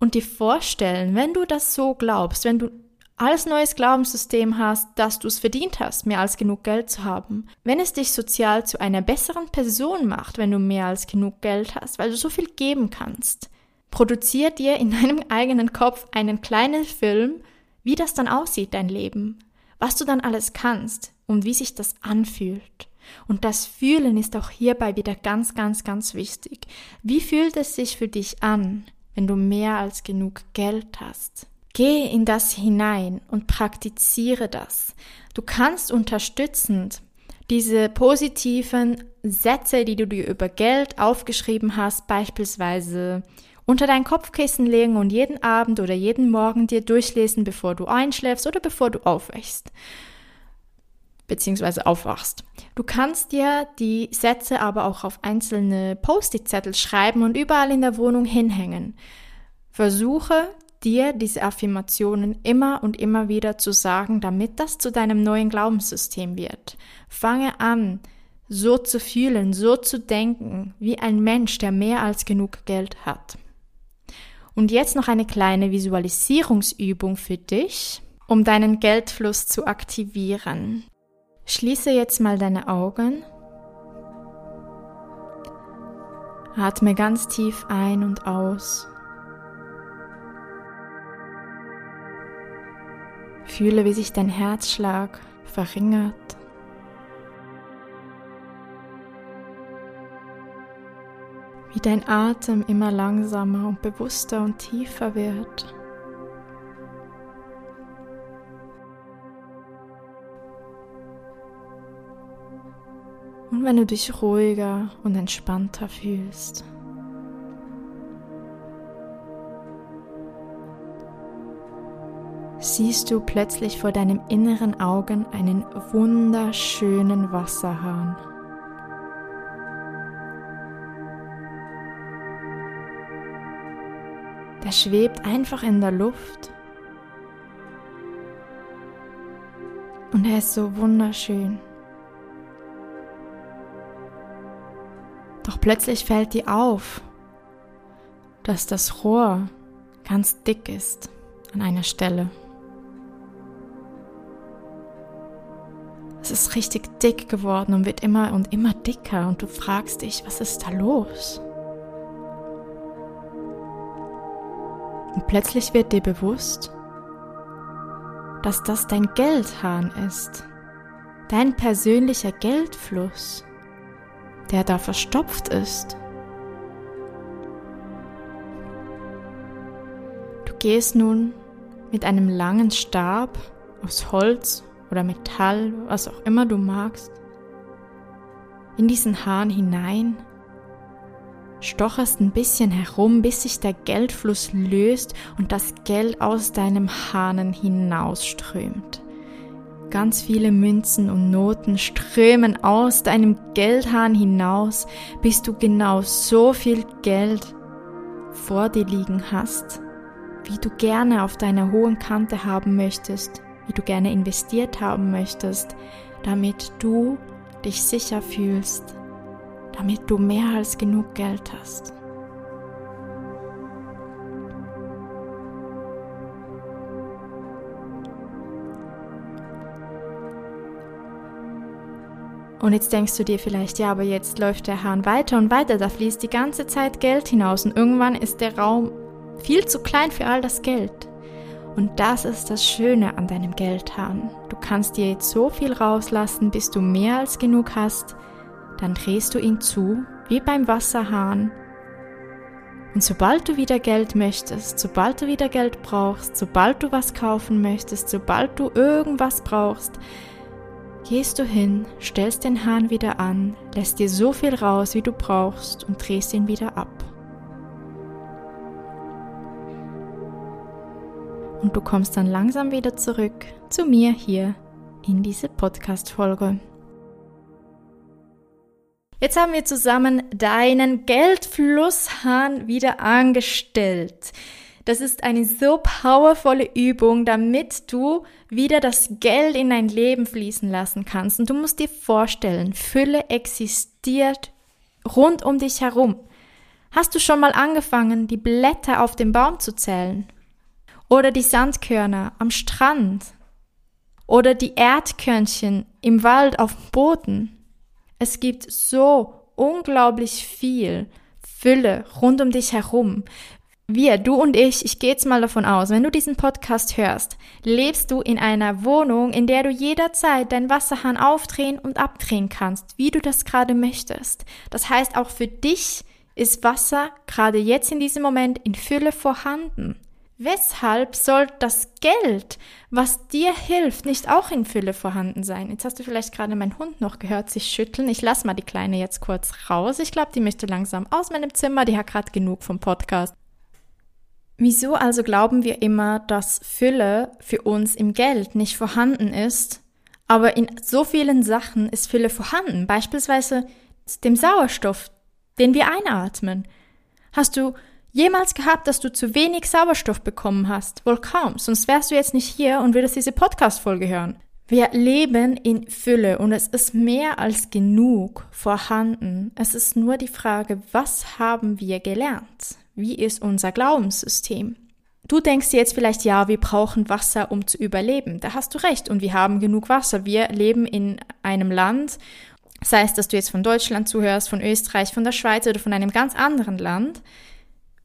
und dir vorstellen, wenn du das so glaubst, wenn du als neues Glaubenssystem hast, dass du es verdient hast, mehr als genug Geld zu haben. Wenn es dich sozial zu einer besseren Person macht, wenn du mehr als genug Geld hast, weil du so viel geben kannst, produziert dir in deinem eigenen Kopf einen kleinen Film, wie das dann aussieht, dein Leben, was du dann alles kannst und wie sich das anfühlt. Und das Fühlen ist auch hierbei wieder ganz, ganz, ganz wichtig. Wie fühlt es sich für dich an, wenn du mehr als genug Geld hast? Geh in das hinein und praktiziere das. Du kannst unterstützend diese positiven Sätze, die du dir über Geld aufgeschrieben hast, beispielsweise unter dein Kopfkissen legen und jeden Abend oder jeden Morgen dir durchlesen, bevor du einschläfst oder bevor du aufwächst beziehungsweise aufwachst. Du kannst dir die Sätze aber auch auf einzelne Post-it-Zettel schreiben und überall in der Wohnung hinhängen. Versuche dir diese Affirmationen immer und immer wieder zu sagen, damit das zu deinem neuen Glaubenssystem wird. Fange an, so zu fühlen, so zu denken, wie ein Mensch, der mehr als genug Geld hat. Und jetzt noch eine kleine Visualisierungsübung für dich, um deinen Geldfluss zu aktivieren. Schließe jetzt mal deine Augen. Atme ganz tief ein und aus. Fühle, wie sich dein Herzschlag verringert. Wie dein Atem immer langsamer und bewusster und tiefer wird. Und wenn du dich ruhiger und entspannter fühlst, siehst du plötzlich vor deinem inneren Augen einen wunderschönen Wasserhahn. Der schwebt einfach in der Luft. Und er ist so wunderschön. Doch plötzlich fällt dir auf, dass das Rohr ganz dick ist an einer Stelle. Es ist richtig dick geworden und wird immer und immer dicker und du fragst dich, was ist da los? Und plötzlich wird dir bewusst, dass das dein Geldhahn ist, dein persönlicher Geldfluss der da verstopft ist. Du gehst nun mit einem langen Stab aus Holz oder Metall, was auch immer du magst, in diesen Hahn hinein, stocherst ein bisschen herum, bis sich der Geldfluss löst und das Geld aus deinem Hahnen hinausströmt. Ganz viele Münzen und Noten strömen aus deinem Geldhahn hinaus, bis du genau so viel Geld vor dir liegen hast, wie du gerne auf deiner hohen Kante haben möchtest, wie du gerne investiert haben möchtest, damit du dich sicher fühlst, damit du mehr als genug Geld hast. Und jetzt denkst du dir vielleicht, ja, aber jetzt läuft der Hahn weiter und weiter, da fließt die ganze Zeit Geld hinaus und irgendwann ist der Raum viel zu klein für all das Geld. Und das ist das Schöne an deinem Geldhahn. Du kannst dir jetzt so viel rauslassen, bis du mehr als genug hast, dann drehst du ihn zu, wie beim Wasserhahn. Und sobald du wieder Geld möchtest, sobald du wieder Geld brauchst, sobald du was kaufen möchtest, sobald du irgendwas brauchst, gehst du hin, stellst den Hahn wieder an, lässt dir so viel raus, wie du brauchst und drehst ihn wieder ab. Und du kommst dann langsam wieder zurück zu mir hier in diese Podcast-Folge. Jetzt haben wir zusammen deinen Geldflusshahn wieder angestellt. Das ist eine so powervolle Übung, damit du wieder das Geld in dein Leben fließen lassen kannst. Und du musst dir vorstellen, Fülle existiert rund um dich herum. Hast du schon mal angefangen, die Blätter auf dem Baum zu zählen? Oder die Sandkörner am Strand? Oder die Erdkörnchen im Wald auf dem Boden? Es gibt so unglaublich viel Fülle rund um dich herum wir, du und ich, ich gehe jetzt mal davon aus, wenn du diesen Podcast hörst, lebst du in einer Wohnung, in der du jederzeit deinen Wasserhahn aufdrehen und abdrehen kannst, wie du das gerade möchtest. Das heißt, auch für dich ist Wasser gerade jetzt in diesem Moment in Fülle vorhanden. Weshalb soll das Geld, was dir hilft, nicht auch in Fülle vorhanden sein? Jetzt hast du vielleicht gerade meinen Hund noch gehört, sich schütteln. Ich lasse mal die Kleine jetzt kurz raus. Ich glaube, die möchte langsam aus meinem Zimmer. Die hat gerade genug vom Podcast. Wieso also glauben wir immer, dass Fülle für uns im Geld nicht vorhanden ist, aber in so vielen Sachen ist Fülle vorhanden, beispielsweise dem Sauerstoff, den wir einatmen. Hast du jemals gehabt, dass du zu wenig Sauerstoff bekommen hast? Wohl kaum, sonst wärst du jetzt nicht hier und würdest diese Podcast-Folge hören. Wir leben in Fülle und es ist mehr als genug vorhanden. Es ist nur die Frage, was haben wir gelernt? Wie ist unser Glaubenssystem? Du denkst jetzt vielleicht, ja, wir brauchen Wasser, um zu überleben. Da hast du recht und wir haben genug Wasser. Wir leben in einem Land, sei es, dass du jetzt von Deutschland zuhörst, von Österreich, von der Schweiz oder von einem ganz anderen Land.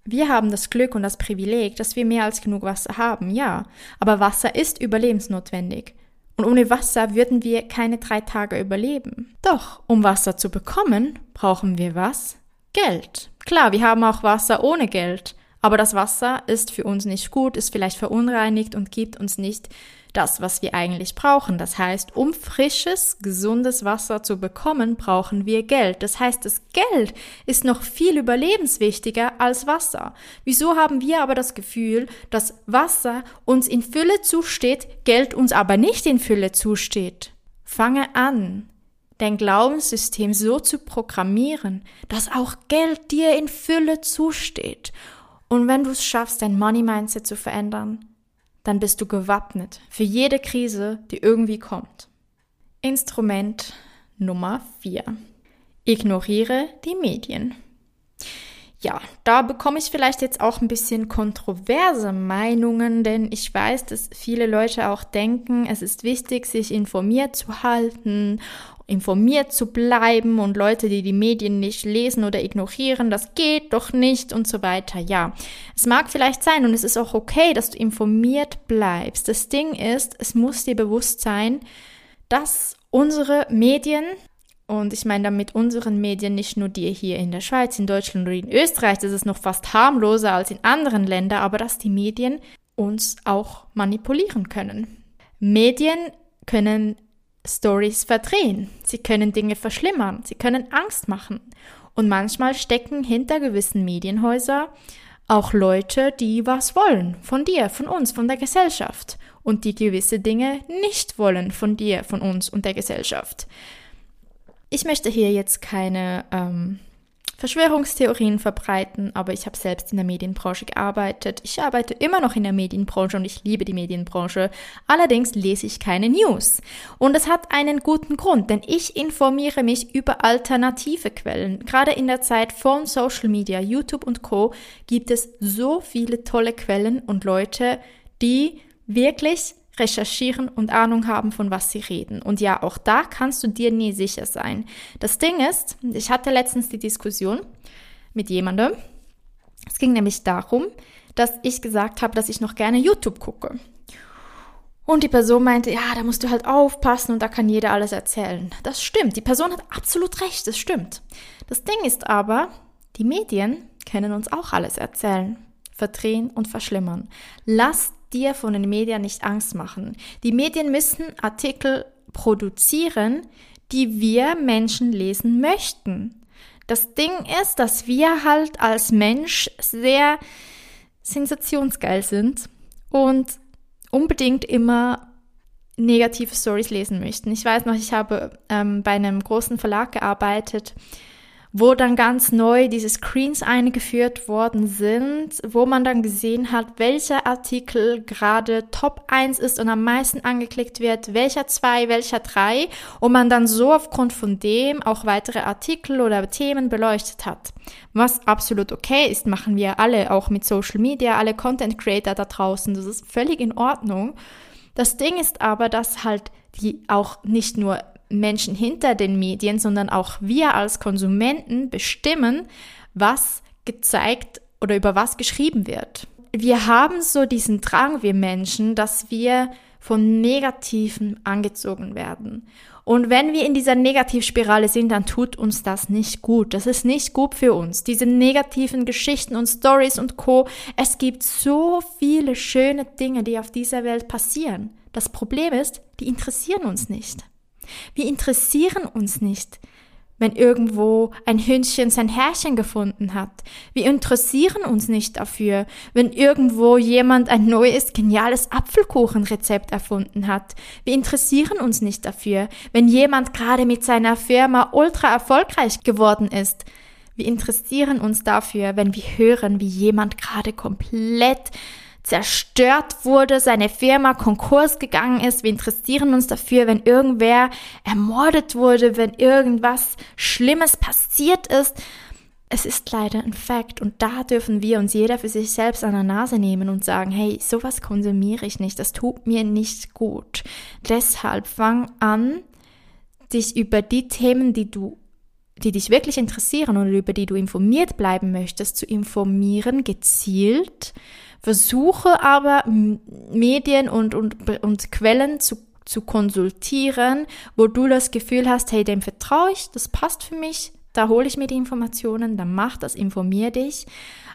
Wir haben das Glück und das Privileg, dass wir mehr als genug Wasser haben, ja. Aber Wasser ist überlebensnotwendig. Und ohne Wasser würden wir keine drei Tage überleben. Doch, um Wasser zu bekommen, brauchen wir was? Geld. Klar, wir haben auch Wasser ohne Geld, aber das Wasser ist für uns nicht gut, ist vielleicht verunreinigt und gibt uns nicht das, was wir eigentlich brauchen. Das heißt, um frisches, gesundes Wasser zu bekommen, brauchen wir Geld. Das heißt, das Geld ist noch viel überlebenswichtiger als Wasser. Wieso haben wir aber das Gefühl, dass Wasser uns in Fülle zusteht, Geld uns aber nicht in Fülle zusteht? Fange an, dein Glaubenssystem so zu programmieren, dass auch Geld dir in Fülle zusteht. Und wenn du es schaffst, dein Money Mindset zu verändern, dann bist du gewappnet für jede Krise, die irgendwie kommt. Instrument Nummer 4. Ignoriere die Medien. Ja, da bekomme ich vielleicht jetzt auch ein bisschen kontroverse Meinungen, denn ich weiß, dass viele Leute auch denken, es ist wichtig, sich informiert zu halten informiert zu bleiben und Leute, die die Medien nicht lesen oder ignorieren, das geht doch nicht und so weiter. Ja, es mag vielleicht sein und es ist auch okay, dass du informiert bleibst. Das Ding ist, es muss dir bewusst sein, dass unsere Medien Und ich meine damit unseren Medien nicht nur die hier in der Schweiz, in Deutschland oder in Österreich, das ist noch fast harmloser als in anderen Ländern, aber dass die Medien uns auch manipulieren können. Medien können Stories verdrehen, sie können Dinge verschlimmern, sie können Angst machen. Und manchmal stecken hinter gewissen Medienhäusern auch Leute, die was wollen, von dir, von uns, von der Gesellschaft und die gewisse Dinge nicht wollen von dir, von uns und der Gesellschaft. Ich möchte hier jetzt keine ähm, Verschwörungstheorien verbreiten, aber ich habe selbst in der Medienbranche gearbeitet. Ich arbeite immer noch in der Medienbranche und ich liebe die Medienbranche. Allerdings lese ich keine News. Und es hat einen guten Grund, denn ich informiere mich über alternative Quellen. Gerade in der Zeit von Social Media, YouTube und Co gibt es so viele tolle Quellen und Leute, die wirklich recherchieren und Ahnung haben, von was sie reden. Und ja, auch da kannst du dir nie sicher sein. Das Ding ist, ich hatte letztens die Diskussion mit jemandem. Es ging nämlich darum, dass ich gesagt habe, dass ich noch gerne YouTube gucke. Und die Person meinte, ja, da musst du halt aufpassen und da kann jeder alles erzählen. Das stimmt. Die Person hat absolut recht. Das stimmt. Das Ding ist aber, die Medien können uns auch alles erzählen, verdrehen und verschlimmern. Lass dir von den Medien nicht Angst machen. Die Medien müssen Artikel produzieren, die wir Menschen lesen möchten. Das Ding ist, dass wir halt als Mensch sehr sensationsgeil sind und unbedingt immer negative Stories lesen möchten. Ich weiß noch, ich habe ähm, bei einem großen Verlag gearbeitet wo dann ganz neu diese Screens eingeführt worden sind, wo man dann gesehen hat, welcher Artikel gerade Top 1 ist und am meisten angeklickt wird, welcher 2, welcher 3 und man dann so aufgrund von dem auch weitere Artikel oder Themen beleuchtet hat. Was absolut okay ist, machen wir alle, auch mit Social Media, alle Content Creator da draußen, das ist völlig in Ordnung. Das Ding ist aber, dass halt die auch nicht nur Menschen hinter den Medien, sondern auch wir als Konsumenten bestimmen, was gezeigt oder über was geschrieben wird. Wir haben so diesen Drang, wir Menschen, dass wir von Negativen angezogen werden. Und wenn wir in dieser Negativspirale sind, dann tut uns das nicht gut. Das ist nicht gut für uns. Diese negativen Geschichten und Stories und Co. Es gibt so viele schöne Dinge, die auf dieser Welt passieren. Das Problem ist, die interessieren uns nicht. Wir interessieren uns nicht, wenn irgendwo ein Hündchen sein Herrchen gefunden hat. Wir interessieren uns nicht dafür, wenn irgendwo jemand ein neues, geniales Apfelkuchenrezept erfunden hat. Wir interessieren uns nicht dafür, wenn jemand gerade mit seiner Firma ultra erfolgreich geworden ist. Wir interessieren uns dafür, wenn wir hören, wie jemand gerade komplett zerstört wurde, seine Firma Konkurs gegangen ist. Wir interessieren uns dafür, wenn irgendwer ermordet wurde, wenn irgendwas Schlimmes passiert ist. Es ist leider ein Fakt und da dürfen wir uns jeder für sich selbst an der Nase nehmen und sagen, hey, sowas konsumiere ich nicht, das tut mir nicht gut. Deshalb fang an, dich über die Themen, die du die dich wirklich interessieren oder über die du informiert bleiben möchtest, zu informieren, gezielt Versuche aber Medien und, und, und Quellen zu, zu konsultieren, wo du das Gefühl hast, hey, dem vertraue ich, das passt für mich, da hole ich mir die Informationen, dann mach das, informier dich.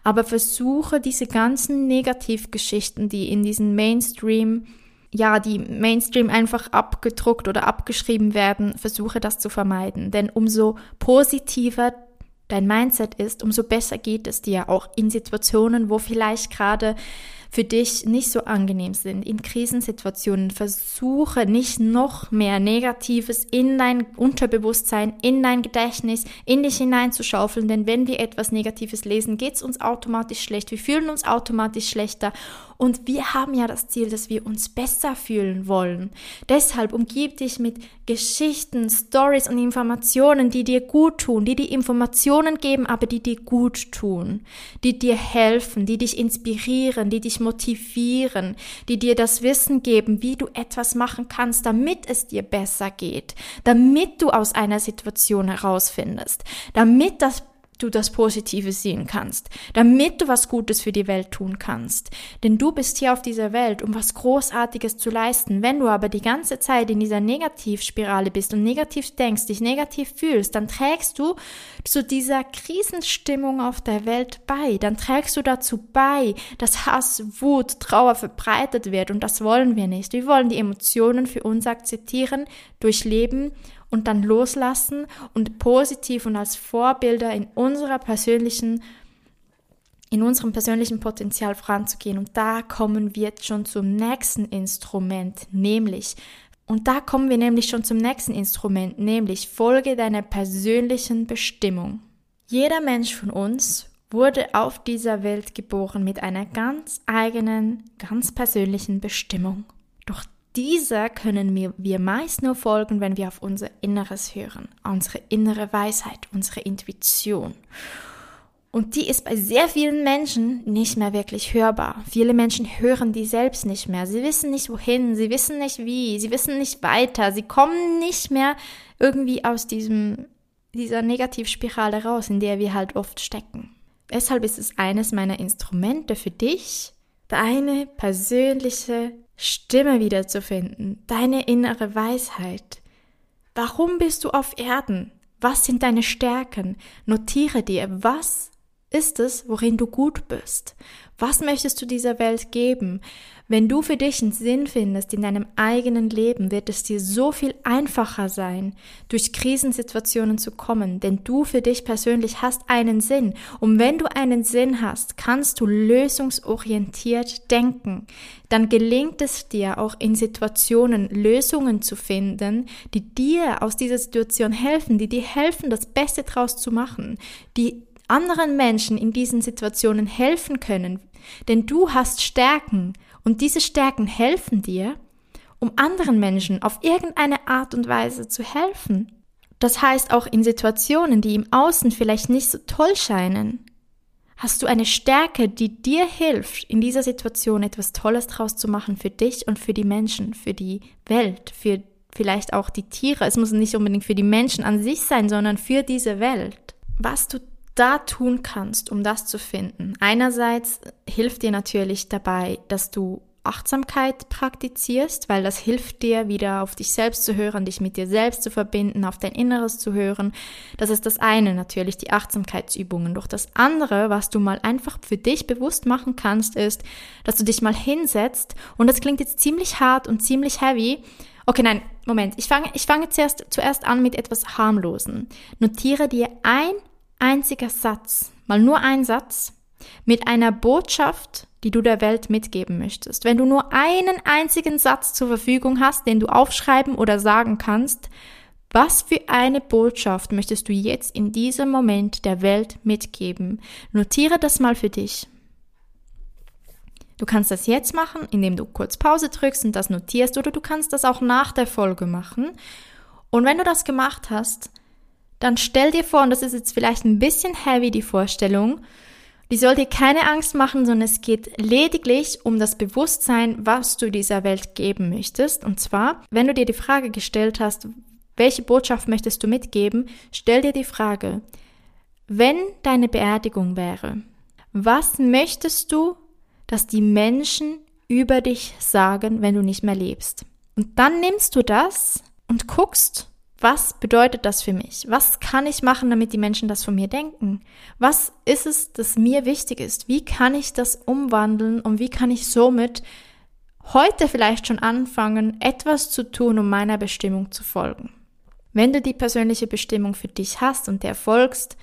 Aber versuche diese ganzen Negativgeschichten, die in diesen Mainstream, ja, die Mainstream einfach abgedruckt oder abgeschrieben werden, versuche das zu vermeiden. Denn umso positiver dein Mindset ist, umso besser geht es dir auch in Situationen, wo vielleicht gerade für dich nicht so angenehm sind. In Krisensituationen versuche nicht noch mehr Negatives in dein Unterbewusstsein, in dein Gedächtnis, in dich hineinzuschaufeln, denn wenn wir etwas Negatives lesen, geht es uns automatisch schlecht. Wir fühlen uns automatisch schlechter und wir haben ja das Ziel, dass wir uns besser fühlen wollen. Deshalb umgib dich mit Geschichten, Stories und Informationen, die dir gut tun, die dir Informationen geben, aber die dir gut tun, die dir helfen, die dich inspirieren, die dich motivieren, die dir das Wissen geben, wie du etwas machen kannst, damit es dir besser geht, damit du aus einer Situation herausfindest, damit das du das Positive sehen kannst, damit du was Gutes für die Welt tun kannst. Denn du bist hier auf dieser Welt, um was Großartiges zu leisten. Wenn du aber die ganze Zeit in dieser Negativspirale bist und negativ denkst, dich negativ fühlst, dann trägst du zu dieser Krisenstimmung auf der Welt bei. Dann trägst du dazu bei, dass Hass, Wut, Trauer verbreitet wird und das wollen wir nicht. Wir wollen die Emotionen für uns akzeptieren, durchleben und dann loslassen und positiv und als Vorbilder in unserer persönlichen in unserem persönlichen Potenzial voranzugehen. Und da kommen wir schon zum nächsten Instrument, nämlich, und da kommen wir nämlich schon zum nächsten Instrument, nämlich folge deiner persönlichen Bestimmung. Jeder Mensch von uns wurde auf dieser Welt geboren mit einer ganz eigenen, ganz persönlichen Bestimmung. Doch dieser können wir, meist nur folgen, wenn wir auf unser Inneres hören, unsere innere Weisheit, unsere Intuition. Und die ist bei sehr vielen Menschen nicht mehr wirklich hörbar. Viele Menschen hören die selbst nicht mehr. Sie wissen nicht wohin, sie wissen nicht wie, sie wissen nicht weiter, sie kommen nicht mehr irgendwie aus diesem, dieser Negativspirale raus, in der wir halt oft stecken. Deshalb ist es eines meiner Instrumente für dich, deine persönliche Stimme wiederzufinden, deine innere Weisheit. Warum bist du auf Erden? Was sind deine Stärken? Notiere dir, was ist es, worin du gut bist? Was möchtest du dieser Welt geben? Wenn du für dich einen Sinn findest in deinem eigenen Leben, wird es dir so viel einfacher sein, durch Krisensituationen zu kommen, denn du für dich persönlich hast einen Sinn. Und wenn du einen Sinn hast, kannst du lösungsorientiert denken. Dann gelingt es dir auch in Situationen Lösungen zu finden, die dir aus dieser Situation helfen, die dir helfen, das Beste draus zu machen, die anderen Menschen in diesen Situationen helfen können, denn du hast Stärken und diese Stärken helfen dir, um anderen Menschen auf irgendeine Art und Weise zu helfen. Das heißt auch in Situationen, die im Außen vielleicht nicht so toll scheinen, hast du eine Stärke, die dir hilft, in dieser Situation etwas Tolles draus zu machen für dich und für die Menschen, für die Welt, für vielleicht auch die Tiere. Es muss nicht unbedingt für die Menschen an sich sein, sondern für diese Welt. Was du da tun kannst, um das zu finden. Einerseits hilft dir natürlich dabei, dass du Achtsamkeit praktizierst, weil das hilft dir, wieder auf dich selbst zu hören, dich mit dir selbst zu verbinden, auf dein Inneres zu hören. Das ist das eine natürlich, die Achtsamkeitsübungen. Doch das andere, was du mal einfach für dich bewusst machen kannst, ist, dass du dich mal hinsetzt und das klingt jetzt ziemlich hart und ziemlich heavy. Okay, nein, Moment. Ich fange, ich fange zuerst, zuerst an mit etwas harmlosen. Notiere dir ein einziger Satz, mal nur ein Satz, mit einer Botschaft, die du der Welt mitgeben möchtest. Wenn du nur einen einzigen Satz zur Verfügung hast, den du aufschreiben oder sagen kannst, was für eine Botschaft möchtest du jetzt in diesem Moment der Welt mitgeben? Notiere das mal für dich. Du kannst das jetzt machen, indem du kurz Pause drückst und das notierst, oder du kannst das auch nach der Folge machen. Und wenn du das gemacht hast, dann stell dir vor, und das ist jetzt vielleicht ein bisschen heavy, die Vorstellung, die soll dir keine Angst machen, sondern es geht lediglich um das Bewusstsein, was du dieser Welt geben möchtest. Und zwar, wenn du dir die Frage gestellt hast, welche Botschaft möchtest du mitgeben, stell dir die Frage, wenn deine Beerdigung wäre, was möchtest du, dass die Menschen über dich sagen, wenn du nicht mehr lebst? Und dann nimmst du das und guckst, was bedeutet das für mich? Was kann ich machen, damit die Menschen das von mir denken? Was ist es, das mir wichtig ist? Wie kann ich das umwandeln und wie kann ich somit heute vielleicht schon anfangen, etwas zu tun, um meiner Bestimmung zu folgen? Wenn du die persönliche Bestimmung für dich hast und der folgst,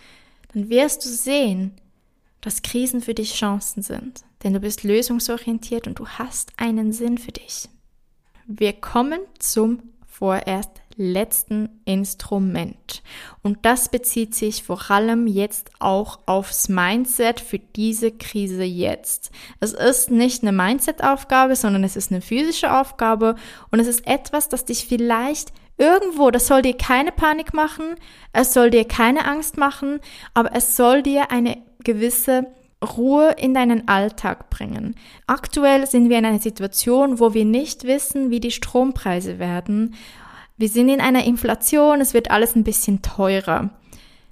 dann wirst du sehen, dass Krisen für dich Chancen sind, denn du bist lösungsorientiert und du hast einen Sinn für dich. Wir kommen zum vorerst letzten Instrument. Und das bezieht sich vor allem jetzt auch aufs Mindset für diese Krise jetzt. Es ist nicht eine Mindset-Aufgabe, sondern es ist eine physische Aufgabe und es ist etwas, das dich vielleicht irgendwo, das soll dir keine Panik machen, es soll dir keine Angst machen, aber es soll dir eine gewisse Ruhe in deinen Alltag bringen. Aktuell sind wir in einer Situation, wo wir nicht wissen, wie die Strompreise werden wir sind in einer Inflation, es wird alles ein bisschen teurer.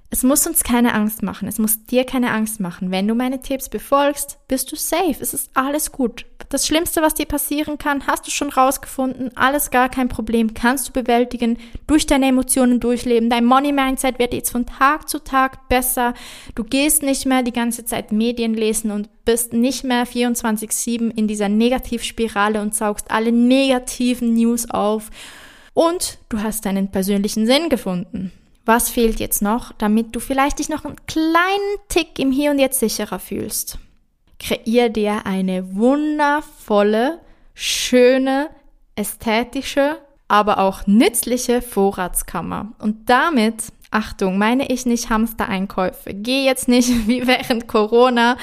Es muss uns keine Angst machen. Es muss dir keine Angst machen. Wenn du meine Tipps befolgst, bist du safe. Es ist alles gut. Das Schlimmste, was dir passieren kann, hast du schon rausgefunden. Alles gar kein Problem. Kannst du bewältigen. Durch deine Emotionen durchleben. Dein Money Mindset wird jetzt von Tag zu Tag besser. Du gehst nicht mehr die ganze Zeit Medien lesen und bist nicht mehr 24-7 in dieser Negativspirale und saugst alle negativen News auf. Und du hast deinen persönlichen Sinn gefunden. Was fehlt jetzt noch, damit du vielleicht dich noch einen kleinen Tick im Hier und Jetzt sicherer fühlst? Kreier dir eine wundervolle, schöne, ästhetische, aber auch nützliche Vorratskammer. Und damit, Achtung, meine ich nicht Hamster-Einkäufe. Geh jetzt nicht wie während Corona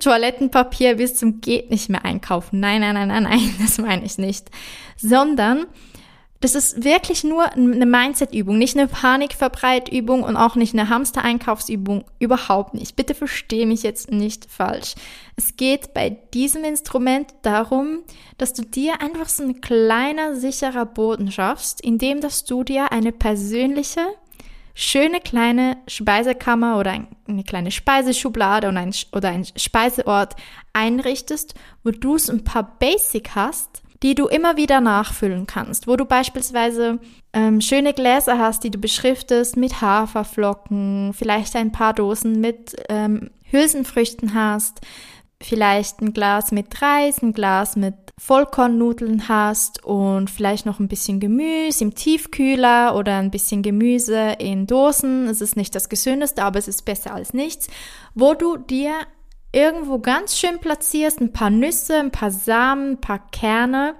Toilettenpapier bis zum geht nicht mehr einkaufen. Nein, nein, nein, nein, nein, das meine ich nicht. Sondern das ist wirklich nur eine Mindset-Übung, nicht eine Panikverbreitübung und auch nicht eine Hamster-Einkaufsübung. Überhaupt nicht. Bitte verstehe mich jetzt nicht falsch. Es geht bei diesem Instrument darum, dass du dir einfach so ein kleiner, sicherer Boden schaffst, indem dass du dir eine persönliche, schöne kleine Speisekammer oder eine kleine Speiseschublade oder ein, oder ein Speiseort einrichtest, wo du es ein paar Basic hast, die du immer wieder nachfüllen kannst, wo du beispielsweise ähm, schöne Gläser hast, die du beschriftest mit Haferflocken, vielleicht ein paar Dosen mit ähm, Hülsenfrüchten hast, vielleicht ein Glas mit Reis, ein Glas mit Vollkornnudeln hast und vielleicht noch ein bisschen Gemüse im Tiefkühler oder ein bisschen Gemüse in Dosen. Es ist nicht das gesündeste, aber es ist besser als nichts, wo du dir irgendwo ganz schön platzierst, ein paar Nüsse, ein paar Samen, ein paar Kerne,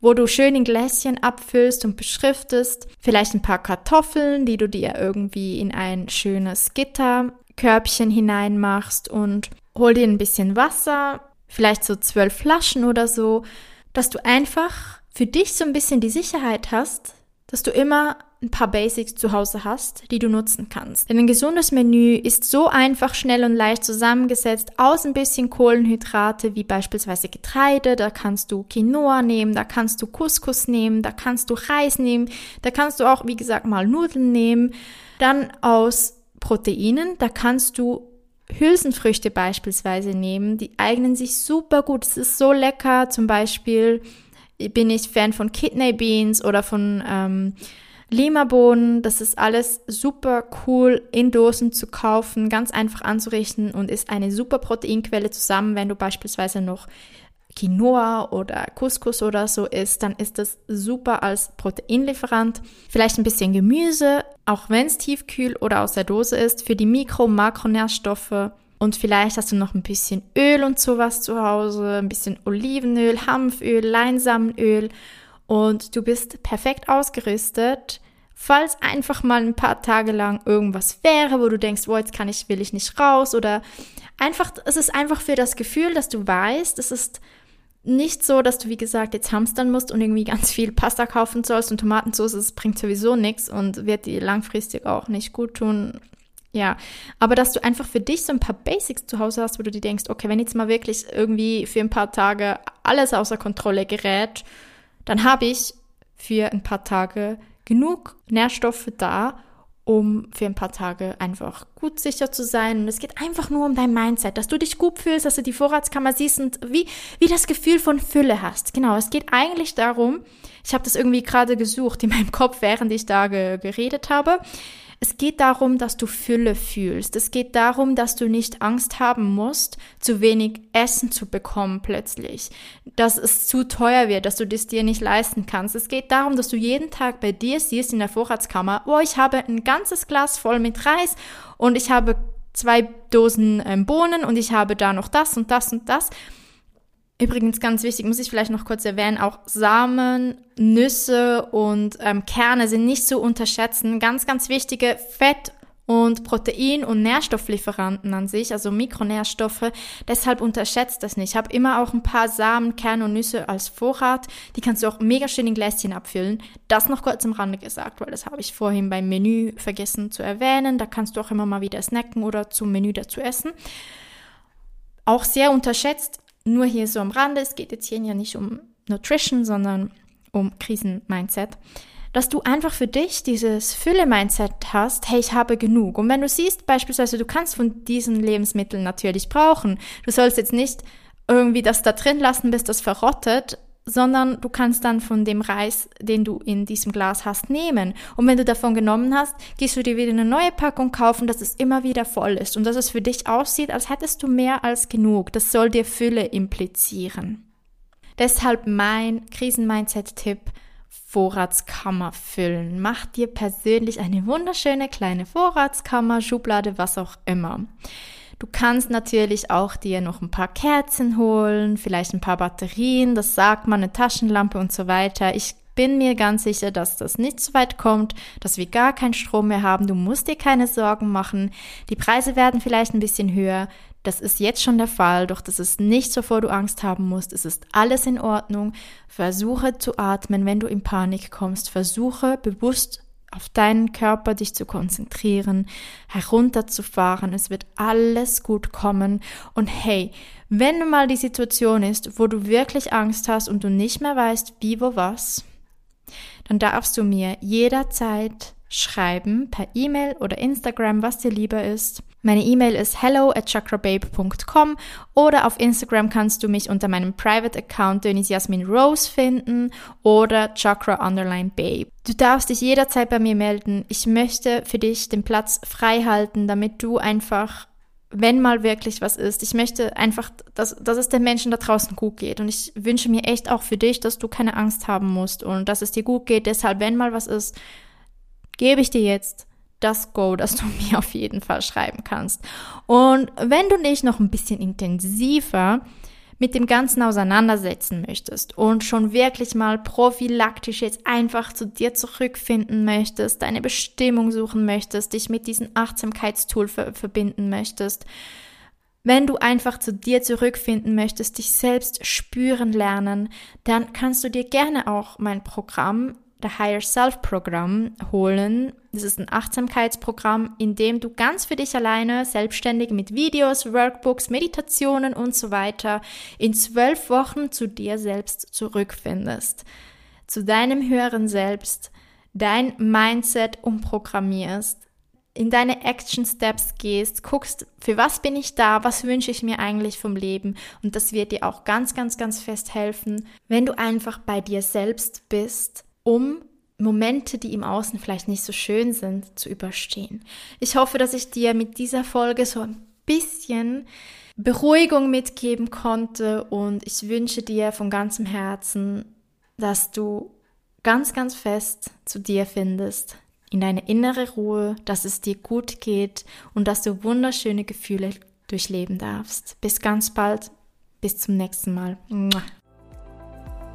wo du schön in Gläschen abfüllst und beschriftest, vielleicht ein paar Kartoffeln, die du dir irgendwie in ein schönes Gitterkörbchen hineinmachst und hol dir ein bisschen Wasser, vielleicht so zwölf Flaschen oder so, dass du einfach für dich so ein bisschen die Sicherheit hast, dass du immer ein paar Basics zu Hause hast, die du nutzen kannst. Denn ein gesundes Menü ist so einfach, schnell und leicht zusammengesetzt aus ein bisschen Kohlenhydrate, wie beispielsweise Getreide, da kannst du Quinoa nehmen, da kannst du Couscous nehmen, da kannst du Reis nehmen, da kannst du auch, wie gesagt, mal Nudeln nehmen. Dann aus Proteinen, da kannst du Hülsenfrüchte beispielsweise nehmen, die eignen sich super gut. Es ist so lecker, zum Beispiel bin ich Fan von Kidney Beans oder von ähm, Lima-Bohnen, das ist alles super cool in Dosen zu kaufen, ganz einfach anzurichten und ist eine super Proteinquelle zusammen, wenn du beispielsweise noch Quinoa oder Couscous oder so isst, dann ist das super als Proteinlieferant. Vielleicht ein bisschen Gemüse, auch wenn es tiefkühl oder aus der Dose ist, für die Mikro- und Makronährstoffe. Und vielleicht hast du noch ein bisschen Öl und sowas zu Hause, ein bisschen Olivenöl, Hanföl, Leinsamenöl und du bist perfekt ausgerüstet, falls einfach mal ein paar Tage lang irgendwas wäre, wo du denkst, wo jetzt kann ich, will ich nicht raus oder einfach, es ist einfach für das Gefühl, dass du weißt, es ist nicht so, dass du, wie gesagt, jetzt hamstern musst und irgendwie ganz viel Pasta kaufen sollst und Tomatensauce, das bringt sowieso nichts und wird dir langfristig auch nicht gut tun. Ja, aber dass du einfach für dich so ein paar Basics zu Hause hast, wo du dir denkst, okay, wenn jetzt mal wirklich irgendwie für ein paar Tage alles außer Kontrolle gerät, dann habe ich für ein paar Tage genug Nährstoffe da, um für ein paar Tage einfach gut sicher zu sein. Und es geht einfach nur um dein Mindset, dass du dich gut fühlst, dass du die Vorratskammer siehst und wie, wie das Gefühl von Fülle hast. Genau, es geht eigentlich darum, ich habe das irgendwie gerade gesucht in meinem Kopf, während ich da ge geredet habe. Es geht darum, dass du Fülle fühlst. Es geht darum, dass du nicht Angst haben musst, zu wenig Essen zu bekommen plötzlich, dass es zu teuer wird, dass du das dir nicht leisten kannst. Es geht darum, dass du jeden Tag bei dir siehst in der Vorratskammer, oh, ich habe ein ganzes Glas voll mit Reis und ich habe zwei Dosen ähm, Bohnen und ich habe da noch das und das und das. Übrigens ganz wichtig, muss ich vielleicht noch kurz erwähnen, auch Samen, Nüsse und ähm, Kerne sind nicht zu unterschätzen. Ganz, ganz wichtige Fett- und Protein- und Nährstofflieferanten an sich, also Mikronährstoffe. Deshalb unterschätzt das nicht. Ich habe immer auch ein paar Samen, Kerne und Nüsse als Vorrat. Die kannst du auch mega schön in Gläschen abfüllen. Das noch kurz am Rande gesagt, weil das habe ich vorhin beim Menü vergessen zu erwähnen. Da kannst du auch immer mal wieder snacken oder zum Menü dazu essen. Auch sehr unterschätzt nur hier so am Rande, es geht jetzt hier ja nicht um Nutrition, sondern um Krisenmindset. dass du einfach für dich dieses Fülle-Mindset hast, hey, ich habe genug. Und wenn du siehst beispielsweise, du kannst von diesen Lebensmitteln natürlich brauchen, du sollst jetzt nicht irgendwie das da drin lassen, bis das verrottet, sondern du kannst dann von dem Reis, den du in diesem Glas hast, nehmen. Und wenn du davon genommen hast, gehst du dir wieder eine neue Packung kaufen, dass es immer wieder voll ist und dass es für dich aussieht, als hättest du mehr als genug. Das soll dir Fülle implizieren. Deshalb mein Krisen-Mindset-Tipp, Vorratskammer füllen. Mach dir persönlich eine wunderschöne kleine Vorratskammer, Schublade, was auch immer. Du kannst natürlich auch dir noch ein paar Kerzen holen, vielleicht ein paar Batterien, das sagt man, eine Taschenlampe und so weiter. Ich bin mir ganz sicher, dass das nicht so weit kommt, dass wir gar keinen Strom mehr haben. Du musst dir keine Sorgen machen. Die Preise werden vielleicht ein bisschen höher. Das ist jetzt schon der Fall, doch das ist nicht, wovor du Angst haben musst. Es ist alles in Ordnung. Versuche zu atmen, wenn du in Panik kommst. Versuche bewusst auf deinen Körper dich zu konzentrieren, herunterzufahren. Es wird alles gut kommen. Und hey, wenn mal die Situation ist, wo du wirklich Angst hast und du nicht mehr weißt, wie, wo, was, dann darfst du mir jederzeit schreiben per E-Mail oder Instagram, was dir lieber ist. Meine E-Mail ist hello at chakrababe.com oder auf Instagram kannst du mich unter meinem Private Account Denise Jasmin Rose finden oder chakra underline babe. Du darfst dich jederzeit bei mir melden. Ich möchte für dich den Platz frei halten, damit du einfach wenn mal wirklich was ist. Ich möchte einfach, dass, dass es den Menschen da draußen gut geht. Und ich wünsche mir echt auch für dich, dass du keine Angst haben musst und dass es dir gut geht. Deshalb, wenn mal was ist, gebe ich dir jetzt das Go, das du mir auf jeden Fall schreiben kannst. Und wenn du dich noch ein bisschen intensiver mit dem Ganzen auseinandersetzen möchtest und schon wirklich mal prophylaktisch jetzt einfach zu dir zurückfinden möchtest, deine Bestimmung suchen möchtest, dich mit diesem Achtsamkeitstool ver verbinden möchtest, wenn du einfach zu dir zurückfinden möchtest, dich selbst spüren lernen, dann kannst du dir gerne auch mein Programm der Higher Self Programm holen. Das ist ein Achtsamkeitsprogramm, in dem du ganz für dich alleine, selbstständig mit Videos, Workbooks, Meditationen und so weiter in zwölf Wochen zu dir selbst zurückfindest. Zu deinem höheren Selbst, dein Mindset umprogrammierst, in deine Action Steps gehst, guckst, für was bin ich da, was wünsche ich mir eigentlich vom Leben und das wird dir auch ganz, ganz, ganz fest helfen, wenn du einfach bei dir selbst bist um Momente, die im Außen vielleicht nicht so schön sind, zu überstehen. Ich hoffe, dass ich dir mit dieser Folge so ein bisschen Beruhigung mitgeben konnte und ich wünsche dir von ganzem Herzen, dass du ganz, ganz fest zu dir findest, in deine innere Ruhe, dass es dir gut geht und dass du wunderschöne Gefühle durchleben darfst. Bis ganz bald, bis zum nächsten Mal.